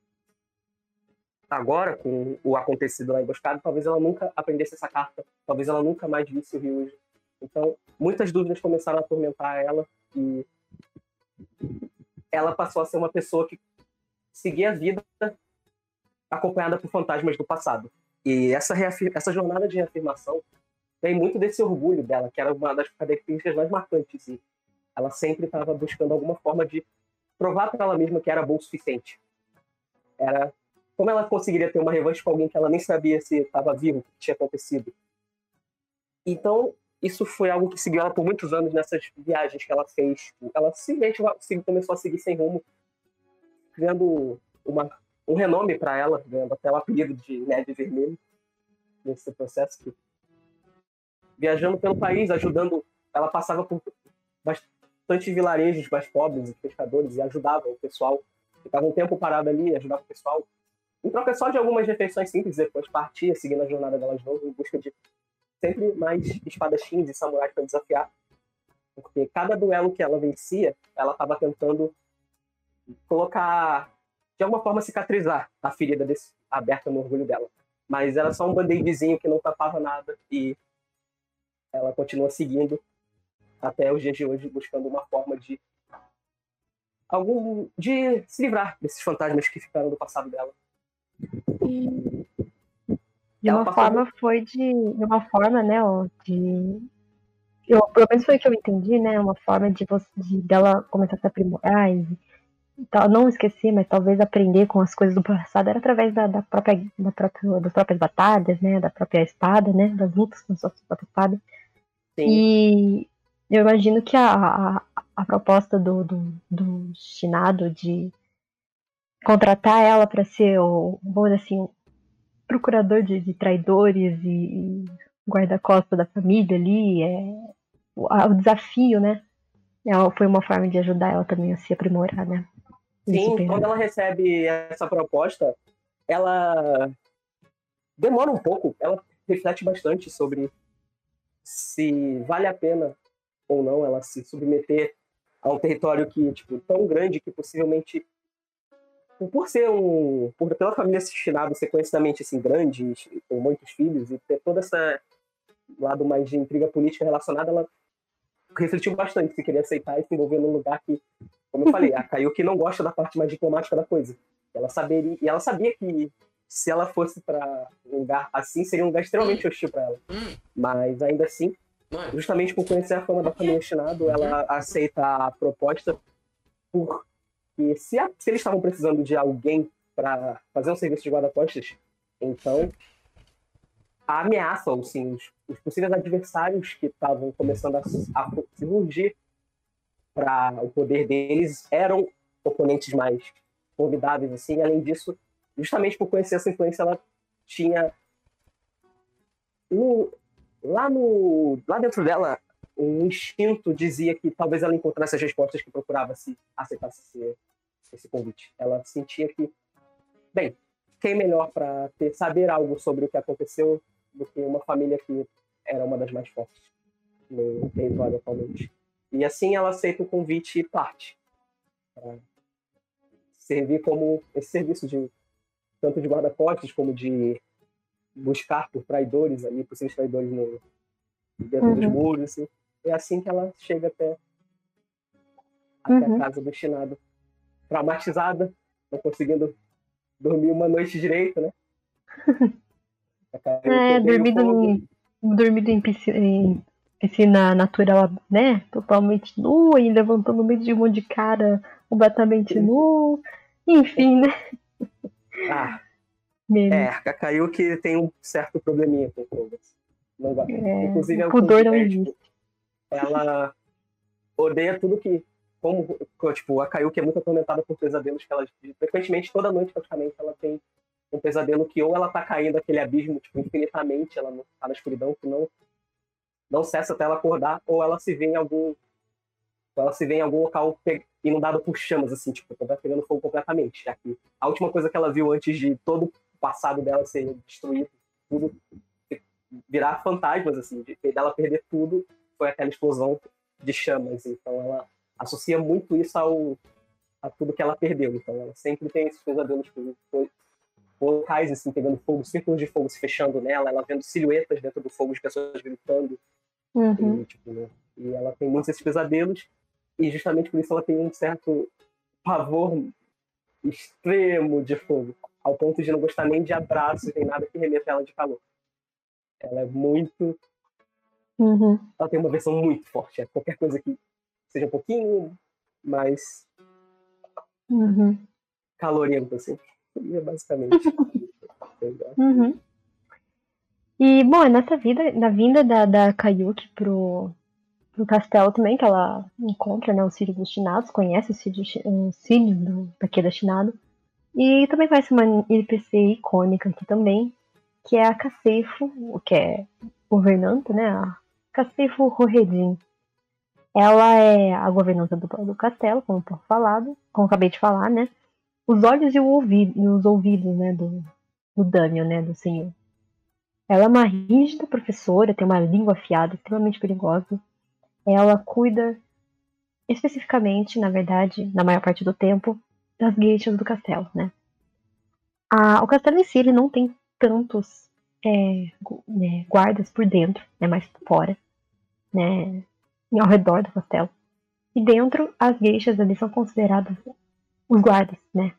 agora, com o acontecido lá emboscado, talvez ela nunca aprendesse essa carta, talvez ela nunca mais visse o Ryuji. Então, muitas dúvidas começaram a atormentar ela e ela passou a ser uma pessoa que seguia a vida acompanhada por fantasmas do passado. E essa, essa jornada de reafirmação tem muito desse orgulho dela, que era uma das características mais marcantes. E ela sempre estava buscando alguma forma de provar para ela mesma que era bom o suficiente. Era como ela conseguiria ter uma revanche com alguém que ela nem sabia se estava vivo, o que tinha acontecido. Então, isso foi algo que seguiu ela por muitos anos nessas viagens que ela fez. Ela simplesmente começou a seguir sem rumo, criando uma, um renome para ela, ganhando até o apelido de Neve Vermelho nesse processo. Que, viajando pelo país, ajudando. Ela passava por bastante vilarejos mais pobres e pescadores e ajudava o pessoal. Ficava um tempo parado ali, ajudava o pessoal. Em troca só de algumas refeições simples, depois partia, seguindo a jornada dela de novo, em busca de sempre mais espadachins e samurais para desafiar. Porque cada duelo que ela vencia, ela estava tentando colocar, de alguma forma, cicatrizar a ferida desse, aberta no orgulho dela. Mas era só um band-aidzinho que não tapava nada e ela continua seguindo até os dias de hoje, buscando uma forma de algum de se livrar desses fantasmas que ficaram do passado dela. E de uma forma foi de, de uma forma, né, de eu, pelo menos foi o que eu entendi, né, uma forma de, você, de dela começar a se aprimorar e não esquecer, mas talvez aprender com as coisas do passado era através da, da própria, da própria, das próprias batalhas, né, da própria espada, né, das lutas com a sua própria espada. Sim. E eu imagino que a, a, a proposta do, do, do Shinado de contratar ela para ser o, vamos dizer assim, procurador de, de traidores e, e guarda-costa da família ali, é, o, o desafio, né? Ela, foi uma forma de ajudar ela também a se aprimorar, né? Sim, quando ela recebe essa proposta, ela demora um pouco, ela reflete bastante sobre se vale a pena ou não ela se submeter a um território que tipo tão grande que possivelmente por ser um por pela família Shinado ser conhecidamente assim grande com muitos filhos e ter todo esse lado mais de intriga política relacionada ela refletiu bastante se queria aceitar e se envolver num lugar que como eu falei a Kayuki não gosta da parte mais diplomática da coisa. Ela saberia e ela sabia que se ela fosse para um lugar assim seria um lugar extremamente hostil para ela. Mas ainda assim justamente por conhecer a fama da família Shinado ela aceita a proposta por que se, a, se eles estavam precisando de alguém para fazer um serviço de guarda-costas, então a ameaça, ou sim, os, os possíveis adversários que estavam começando a, a surgir para o poder deles eram oponentes mais formidáveis, assim. Além disso, justamente por conhecer essa influência, ela tinha no, lá no lá dentro dela um instinto dizia que talvez ela encontrasse as respostas que procurava se aceitasse esse, esse convite. Ela sentia que, bem, quem melhor para saber algo sobre o que aconteceu do que uma família que era uma das mais fortes no território atualmente. E assim ela aceita o convite e parte. Pra servir como esse serviço de tanto de guarda-costas como de buscar por traidores ali, possíveis traidores no, dentro uhum. dos muros. Assim. É assim que ela chega até, até uhum. a casa do Shinado. Traumatizada, não conseguindo dormir uma noite direito, né? é, dormindo em, dormindo em piscina, em piscina natural, né? Totalmente nua e levantando no meio de um monte de cara completamente nu. Enfim, né? Ah. Meme. É, a Kayuki tem um certo probleminha com fogo. Não. É, Inclusive, é pudor não existe. Ela odeia tudo que. Como, tipo, a Kayuki é muito atormentada por pesadelos que ela. Frequentemente, toda noite, praticamente, ela tem um pesadelo que ou ela tá caindo aquele abismo, tipo, infinitamente, ela tá na escuridão, que não, não cessa até ela acordar, ou ela se vê em algum. Ela se vê em algum local inundado por chamas, assim, tipo, tá pegando fogo completamente. Aqui. A última coisa que ela viu antes de todo o passado dela ser destruído, tudo virar fantasmas, assim, de dela perder tudo, foi aquela explosão de chamas. Então ela associa muito isso ao, a tudo que ela perdeu. Então ela sempre tem esses pesadelos com locais assim, pegando fogo, círculos de fogo se fechando nela, ela vendo silhuetas dentro do fogo de pessoas gritando. Uhum. E, tipo, né? e ela tem muitos esses pesadelos, e justamente por isso ela tem um certo pavor extremo de fogo, ao ponto de não gostar nem de abraços, nem nada que remeta ela de calor. Ela é muito. Uhum. Ela tem uma versão muito forte. É qualquer coisa que seja um pouquinho mais. Uhum. calorento, assim. É basicamente. uhum. E, bom, é nessa vida, na vinda da, da Kayuki pro, pro castelo também, que ela encontra né, os filhos dos Chinados, conhece os filhos, os filhos do, Takeda Shinado. E também conhece uma NPC icônica aqui também, que é a Cacefo, que é governanta, né? A Cacefo Roredin. Ela é a governanta do, do castelo, como por falado, como acabei de falar, né? Os olhos e, ouvido, e os ouvidos, né, do, do Daniel, né, do senhor. Ela é uma rígida professora, tem uma língua afiada, extremamente perigosa. Ela cuida especificamente, na verdade, na maior parte do tempo, das gueixas do castelo, né? A, o castelo em si ele não tem tantos é, né, guardas por dentro, né, mais fora, né, ao redor do castelo. E dentro, as geixas ali são consideradas os guardas, né?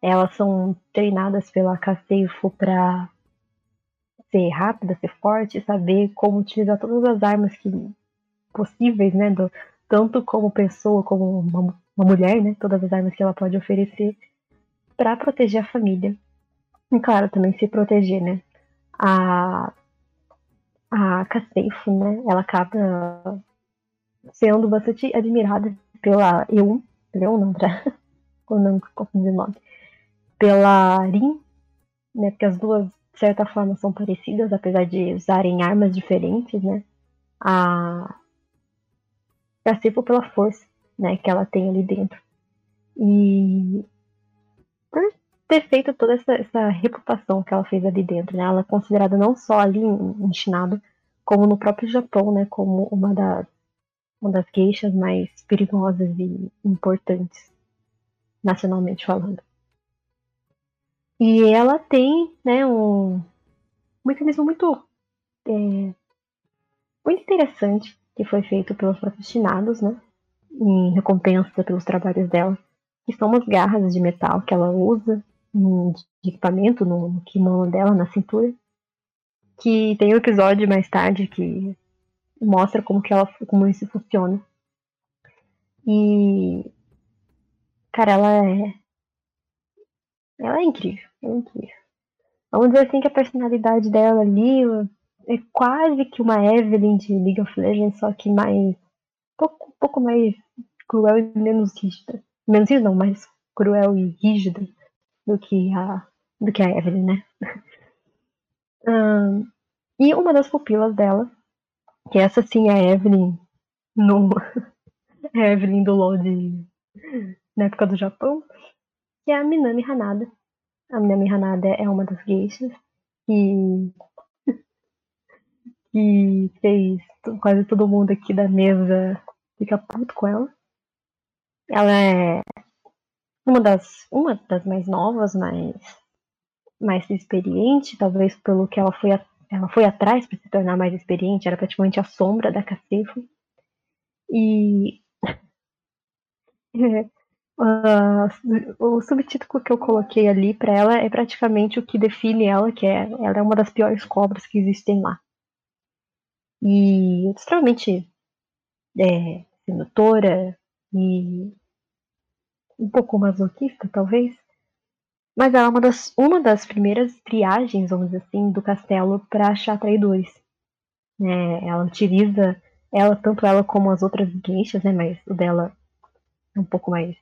Elas são treinadas pela Caceifo para ser rápida, ser forte, saber como utilizar todas as armas que possíveis, né? Do, tanto como pessoa, como uma, uma mulher, né? Todas as armas que ela pode oferecer para proteger a família e claro, também se proteger, né? A, a Caceifo, né? Ela acaba sendo bastante admirada pela eu, Leon não, pra não confundir o nome, pela Rin, né? Porque as duas, de certa forma, são parecidas, apesar de usarem armas diferentes, né? A Caceifo pela força, né? Que ela tem ali dentro. E por ter feito toda essa, essa, reputação que ela fez ali dentro, né? Ela é considerada não só ali em Shinado, como no próprio Japão, né? Como uma das, uma das queixas mais perigosas e importantes, nacionalmente falando. E ela tem, né, um, um mecanismo muito, é, muito interessante que foi feito pelos próprios Shinados, né? Em recompensa pelos trabalhos dela, que são umas garras de metal que ela usa de equipamento no, no kimono dela, na cintura. Que tem um episódio mais tarde que mostra como que ela como isso funciona. E cara, ela é ela é incrível, é incrível. Vamos dizer assim que a personalidade dela ali é quase que uma Evelyn de League of Legends, só que mais pouco, um pouco mais cruel e menos rígida. Menos rígida não, mais cruel e rígida do que a, do que a Evelyn, né? um, e uma das pupilas dela, que essa sim é a Evelyn no a Evelyn do LoL de, na época do Japão, que é a Minami Hanada. A Minami Hanada é uma das geishas que que fez quase todo mundo aqui da mesa fica puto com ela. Ela é uma das, uma das mais novas, mais, mais experiente, talvez pelo que ela foi, a, ela foi atrás para se tornar mais experiente, era praticamente a sombra da Cacefo. E uh, o subtítulo que eu coloquei ali para ela é praticamente o que define ela, que é ela é uma das piores cobras que existem lá. E extremamente é, sedutora e um pouco masoquista, talvez. Mas ela é uma das, uma das primeiras triagens, vamos dizer assim, do castelo para achar traidores. É, ela utiliza, ela tanto ela como as outras gueixas, né? Mas o dela é um pouco mais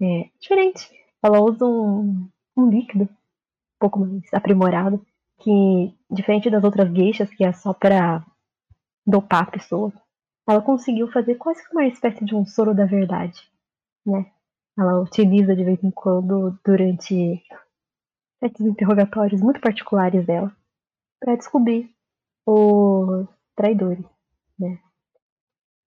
é, diferente. Ela usa um, um líquido um pouco mais aprimorado, que diferente das outras gueixas, que é só para dopar a pessoa, ela conseguiu fazer quase que uma espécie de um soro da verdade, né? Ela utiliza de vez em quando durante certos interrogatórios muito particulares dela para descobrir os traidores, né?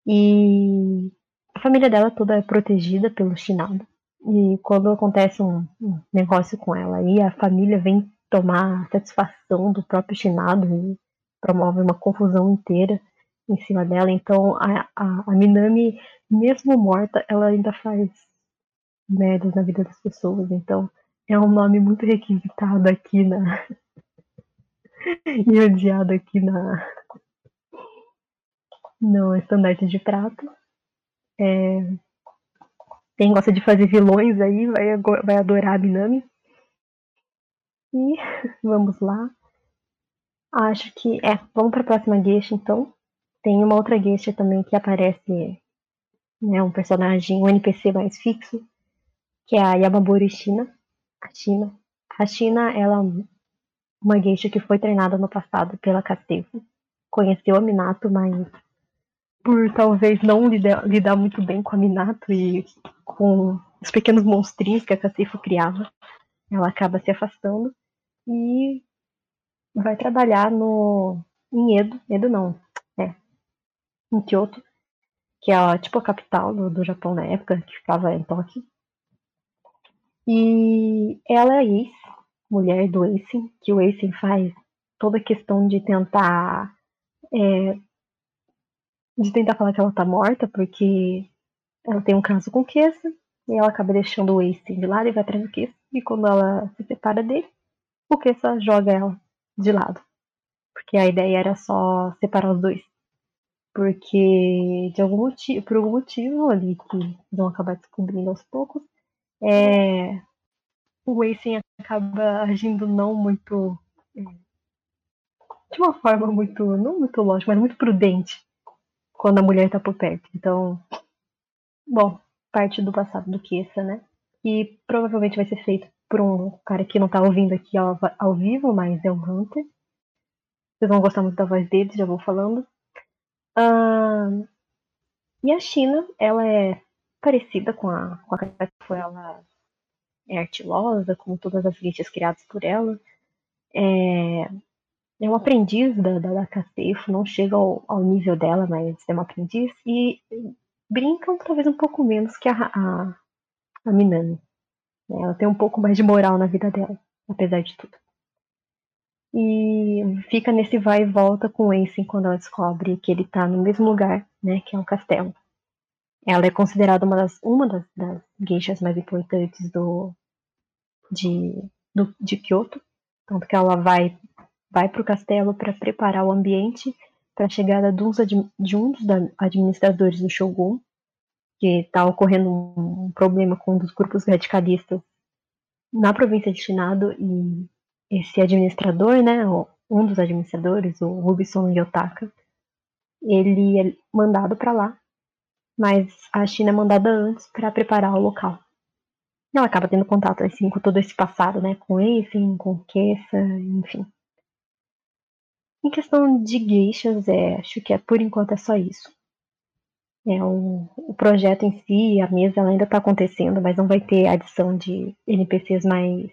E a família dela toda é protegida pelo Shinado. E quando acontece um, negócio com ela e a família vem tomar satisfação do próprio Shinado e promove uma confusão inteira em cima dela. Então a, a, a Minami, mesmo morta, ela ainda faz merdas na vida das pessoas. Então é um nome muito requisitado aqui na. e odiado aqui na. No estandarte de prata. É... Quem gosta de fazer vilões aí vai, vai adorar a Minami. E vamos lá. Acho que. É, vamos para a próxima gueixa então. Tem uma outra geisha também que aparece, né, um personagem, um NPC mais fixo, que é a Yamabori Shina. A China. A China, ela é uma geisha que foi treinada no passado pela Castevo. Conheceu a Minato, mas por talvez não lidar, lidar, muito bem com a Minato e com os pequenos monstrinhos que a Castevo criava, ela acaba se afastando e vai trabalhar no em Edo, Edo não, em Kyoto, que é tipo a capital do, do Japão na época, que ficava em Tóquio. E ela é a Ace, mulher do Ace, que o Ace faz toda a questão de tentar é, de tentar falar que ela tá morta, porque ela tem um caso com o Kessa, e ela acaba deixando o Ace de lado e vai atrás do Kessa, e quando ela se separa dele, o Kessa joga ela de lado. Porque a ideia era só separar os dois. Porque de algum motivo, por algum motivo ali que vão acabar descobrindo aos poucos, é, o Racing acaba agindo não muito. É, de uma forma muito. não muito lógica, mas muito prudente quando a mulher tá por perto. Então. Bom, parte do passado do Kessa, né? E provavelmente vai ser feito por um cara que não tá ouvindo aqui ao, ao vivo, mas é um Hunter. Vocês vão gostar muito da voz dele, já vou falando. Uh, e a China, ela é parecida com a, com a Cacifo, ela é artilosa, como todas as guichas criadas por ela. É, é um aprendiz da, da, da não chega ao, ao, nível dela, mas é um aprendiz. E brincam talvez um pouco menos que a, a, a Minami. Ela tem um pouco mais de moral na vida dela, apesar de tudo. E fica nesse vai e volta com o Ensign quando ela descobre que ele está no mesmo lugar, né, que é o castelo. Ela é considerada uma das, uma das, das mais importantes do, de, do, de Kyoto. Tanto que ela vai, vai para o castelo para preparar o ambiente para a chegada de, uns, de um dos administradores do Shogun, que está ocorrendo um problema com um dos grupos radicalistas na província de Shinado e esse administrador, né, um dos administradores, o Rubison Yotaka, ele é mandado para lá, mas a China é mandada antes para preparar o local. Ela acaba tendo contato assim com todo esse passado, né, com Eifen, com Kessa, enfim. Em questão de geishas, é, acho que é por enquanto é só isso. É, o, o projeto em si, a mesa ainda está acontecendo, mas não vai ter adição de NPCs mais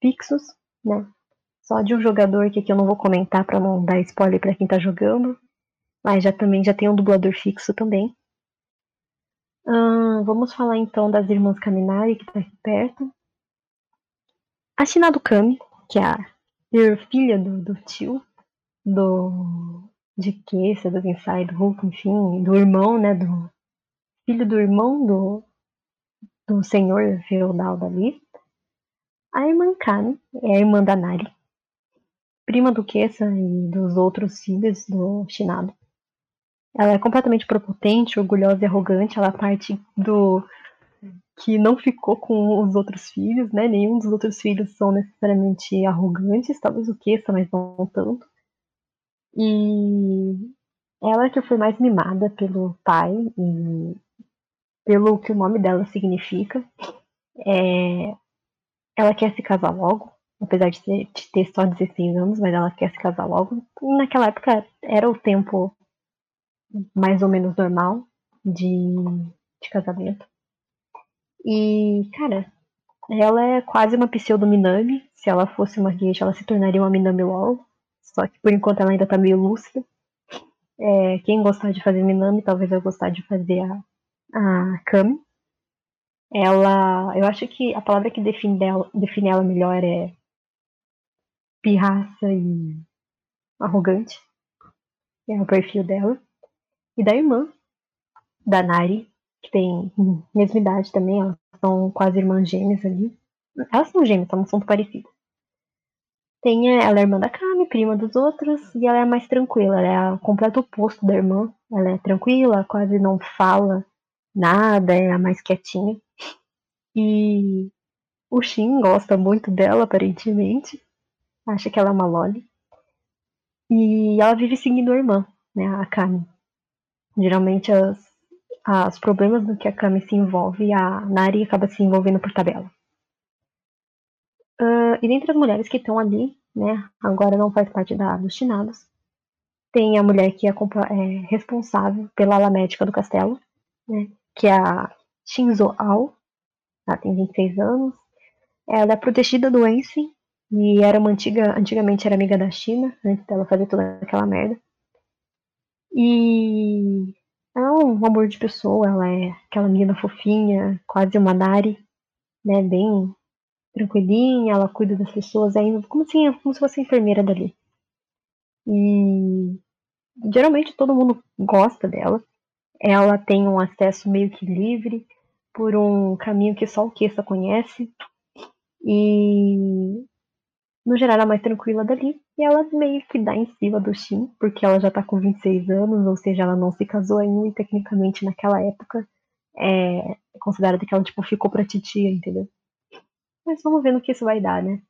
fixos, né? só de um jogador que aqui eu não vou comentar para não dar spoiler para quem tá jogando. Mas já também já tem um dublador fixo também. Hum, vamos falar então das irmãs Kaminari, que tá aqui perto. A Shinado Kami, que é a filha do, do tio, do de Kessa, do Gensai, do Hulk, enfim, do irmão, né, do filho do irmão do, do senhor feudal dali. A irmã Kami é a irmã da Nari, prima do Kessa e dos outros filhos do Shinado. Ela é completamente prepotente, orgulhosa e arrogante. Ela parte do que não ficou com os outros filhos, né? Nenhum dos outros filhos são necessariamente arrogantes, talvez o Kessa, mas não tanto. E ela que foi mais mimada pelo pai e pelo que o nome dela significa. É... Ela quer se casar logo, apesar de ter, só 16 anos, mas ela quer se casar logo. E naquela época era o tempo mais ou menos normal de, de casamento. E, cara, ela é quase uma pseudo-Minami. Se ela fosse uma geisha, ela se tornaria uma Minami Wall. Só que por enquanto ela ainda tá meio lúcida. É, quem gostar de fazer Minami, talvez eu gostar de fazer a, a Kami. Ela. Eu acho que a palavra que define, dela, define ela melhor é pirraça e arrogante. É o perfil dela e da irmã, da Nari, que tem mesma idade também, elas são quase irmãs gêmeas ali. Elas são gêmeas, são, são parecidas. Tem, ela é irmã da Kami, prima dos outros, e ela é mais tranquila, ela é o completo oposto da irmã. Ela é tranquila, quase não fala nada, é a mais quietinha. E o Shin gosta muito dela, aparentemente. Acha que ela é uma loli. E ela vive seguindo a irmã, né, a Kami. Geralmente os problemas do que a Kami se envolve, a Nari acaba se envolvendo por tabela. Uh, e dentre as mulheres que estão ali, né, agora não faz parte da, dos chinados, tem a mulher que é, é, responsável pela ala médica do castelo, né, que é a Shinzo Ao, ela tem 26 anos, ela é protegida do Ensi e era uma antiga, antigamente era amiga da China, antes dela fazer toda aquela merda. E é um amor de pessoa, ela é aquela menina fofinha, quase uma Nari, né? Bem tranquilinha, ela cuida das pessoas, ainda como, assim, como se fosse enfermeira dali. E geralmente todo mundo gosta dela. Ela tem um acesso meio que livre por um caminho que só o Kessa conhece. E no geral, ela é mais tranquila dali. E ela meio que dá em cima do Shin, porque ela já tá com 26 anos, ou seja, ela não se casou ainda, e tecnicamente naquela época é considerada que ela tipo, ficou pra titia, entendeu? Mas vamos ver no que isso vai dar, né?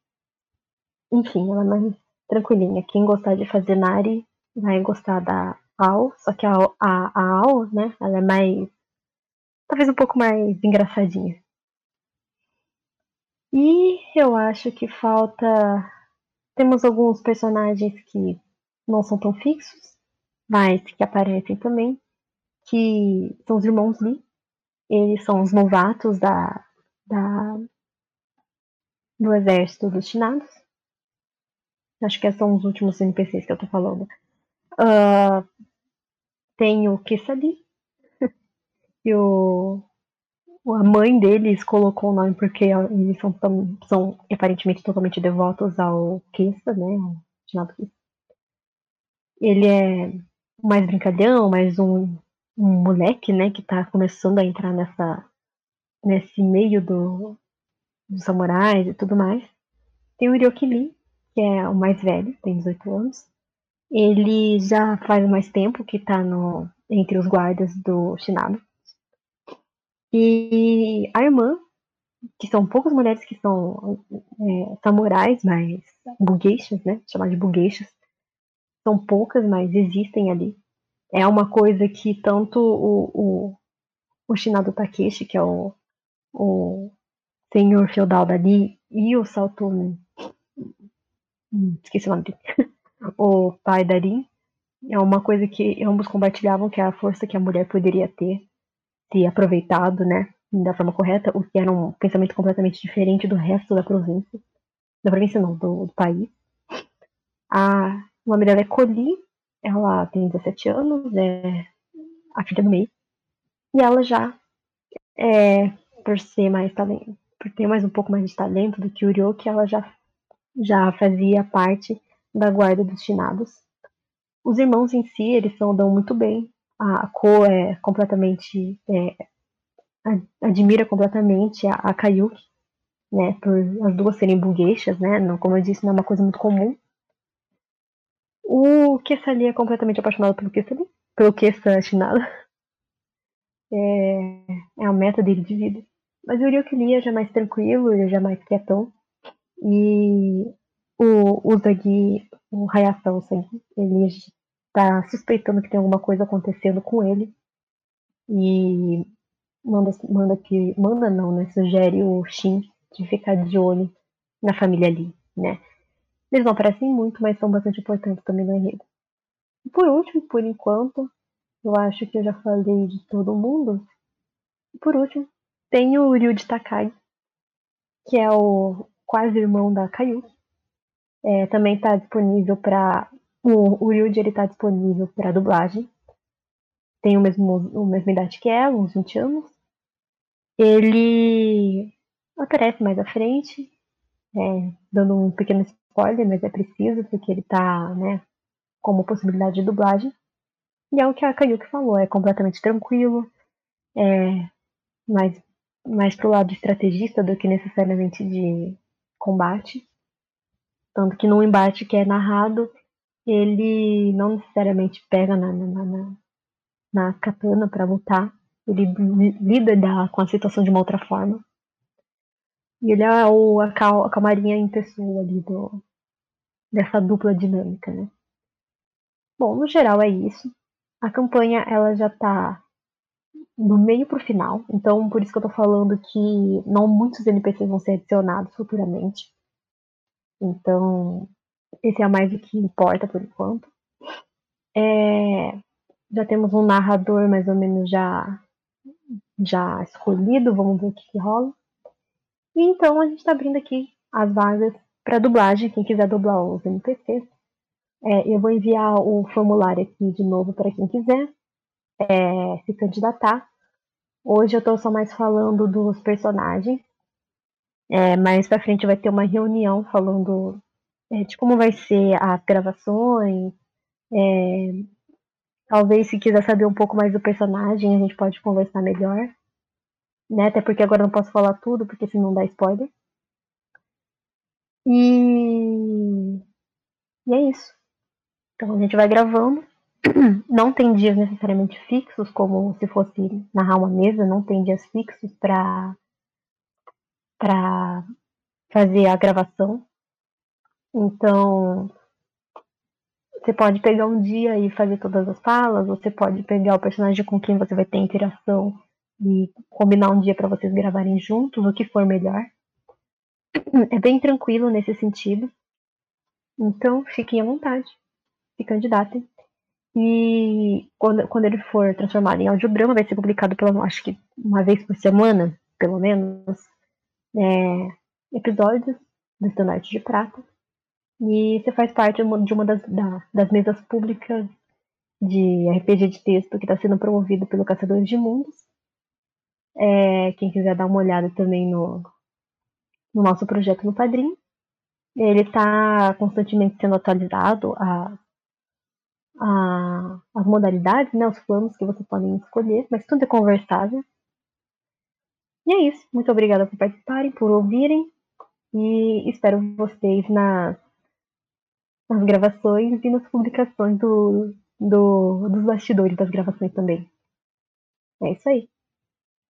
Enfim, ela é mais tranquilinha. Quem gostar de fazer Nari vai gostar da Ao, só que a, a, a Ao, né, ela é mais. talvez um pouco mais engraçadinha. E eu acho que falta. Temos alguns personagens que não são tão fixos, mas que aparecem também, que são os irmãos Lee. Eles são os novatos da, da do exército dos Chinados. Acho que são os últimos NPCs que eu tô falando. Uh, tem o Kesadi e o a mãe deles colocou o nome porque eles são, tão, são aparentemente totalmente devotos ao Kessa, né? Ao Shinado Kessa. Ele é mais brincalhão, mais um, um moleque, né? Que tá começando a entrar nessa, nesse meio do, dos samurais e tudo mais. Tem o Lee, que é o mais velho, tem 18 anos. Ele já faz mais tempo que tá no, entre os guardas do Shinado. E a irmã, que são poucas mulheres que são é, samurais, mas bugueixas, né? Chamar de bugueixas. São poucas, mas existem ali. É uma coisa que tanto o, o, o Shinado Takeshi, que é o, o senhor feudal dali, e o Saltome, hum, esqueci o nome dele, o pai dali, é uma coisa que ambos compartilhavam, que é a força que a mulher poderia ter se aproveitado, né, da forma correta, o que era um pensamento completamente diferente do resto da província. Da província não, do, do país. A, o nome dela é Coli, ela tem 17 anos, é a filha do meio. E ela já, é, por ser mais talento, por ter mais um pouco mais de talento do que o que ela já, já fazia parte da guarda dos finados. Os irmãos em si, eles são dão muito bem. A Ko é completamente é, admira completamente a, a Kayuki, né, por as duas serem bugueixas, né, não, como eu disse, não é uma coisa muito comum. O Kessali é completamente apaixonado pelo Kessali, pelo Kessa Shinada. É, é a meta dele de vida. Mas o Ryukilia já é mais tranquilo, ele já é mais quietão. E o, Zagi, o Hayato Zagi, ele tá suspeitando que tem alguma coisa acontecendo com ele. E manda, manda que. Manda não, né? Sugere o Shin de ficar de olho na família ali, né? Eles não aparecem muito, mas são bastante importantes também no enredo. E por último, por enquanto, eu acho que eu já falei de todo mundo. E por último, tem o Ryuji Takagi, que é o quase irmão da Kayu. É, também está disponível para. O, o Ryuji está disponível para dublagem. Tem o mesmo, a mesma idade que ela, uns 20 anos. Ele aparece mais à frente, é, dando um pequeno spoiler, mas é preciso, porque ele tá, né, como possibilidade de dublagem. E é o que a Kayuki falou, é completamente tranquilo, é mais, mais pro lado estrategista do que necessariamente de combate. Tanto que no embate que é narrado, ele não necessariamente pega na, na, na, na katana para lutar, ele lida da, com a situação de uma outra forma. E ele é o, a, cal, a em pessoa ali do, dessa dupla dinâmica, né? Bom, no geral é isso. A campanha ela já tá do meio pro final, então por isso que eu tô falando que não muitos NPCs vão ser adicionados futuramente. Então, esse é mais o que importa por enquanto. É, já temos um narrador mais ou menos já já escolhido, vamos ver o que, que rola. E então a gente está abrindo aqui as vagas para dublagem, quem quiser dublar os NPCs. É, eu vou enviar o formulário aqui de novo para quem quiser é, se candidatar. Hoje eu estou só mais falando dos personagens. É, mais para frente vai ter uma reunião falando é, de como vai ser as gravações, é, Talvez se quiser saber um pouco mais do personagem, a gente pode conversar melhor. Né? Até porque agora não posso falar tudo, porque senão dá spoiler. E... e é isso. Então a gente vai gravando. Não tem dias necessariamente fixos, como se fosse narrar uma mesa, não tem dias fixos para para fazer a gravação. Então, você pode pegar um dia e fazer todas as falas, você pode pegar o personagem com quem você vai ter interação e combinar um dia para vocês gravarem juntos, o que for melhor. É bem tranquilo nesse sentido. Então, fiquem à vontade, se candidatem. E quando, quando ele for transformado em audiodrama, vai ser publicado pela, acho que uma vez por semana, pelo menos, é, episódios do Estandarte de Prata. E você faz parte de uma das, da, das mesas públicas de RPG de texto que está sendo promovido pelo Caçadores de Mundos. É, quem quiser dar uma olhada também no, no nosso projeto no Padrim. Ele está constantemente sendo atualizado a, a, as modalidades, né, os planos que vocês podem escolher, mas tudo é conversável. E é isso. Muito obrigada por participarem, por ouvirem. E espero vocês nas nas gravações e nas publicações do, do, dos bastidores das gravações também. É isso aí.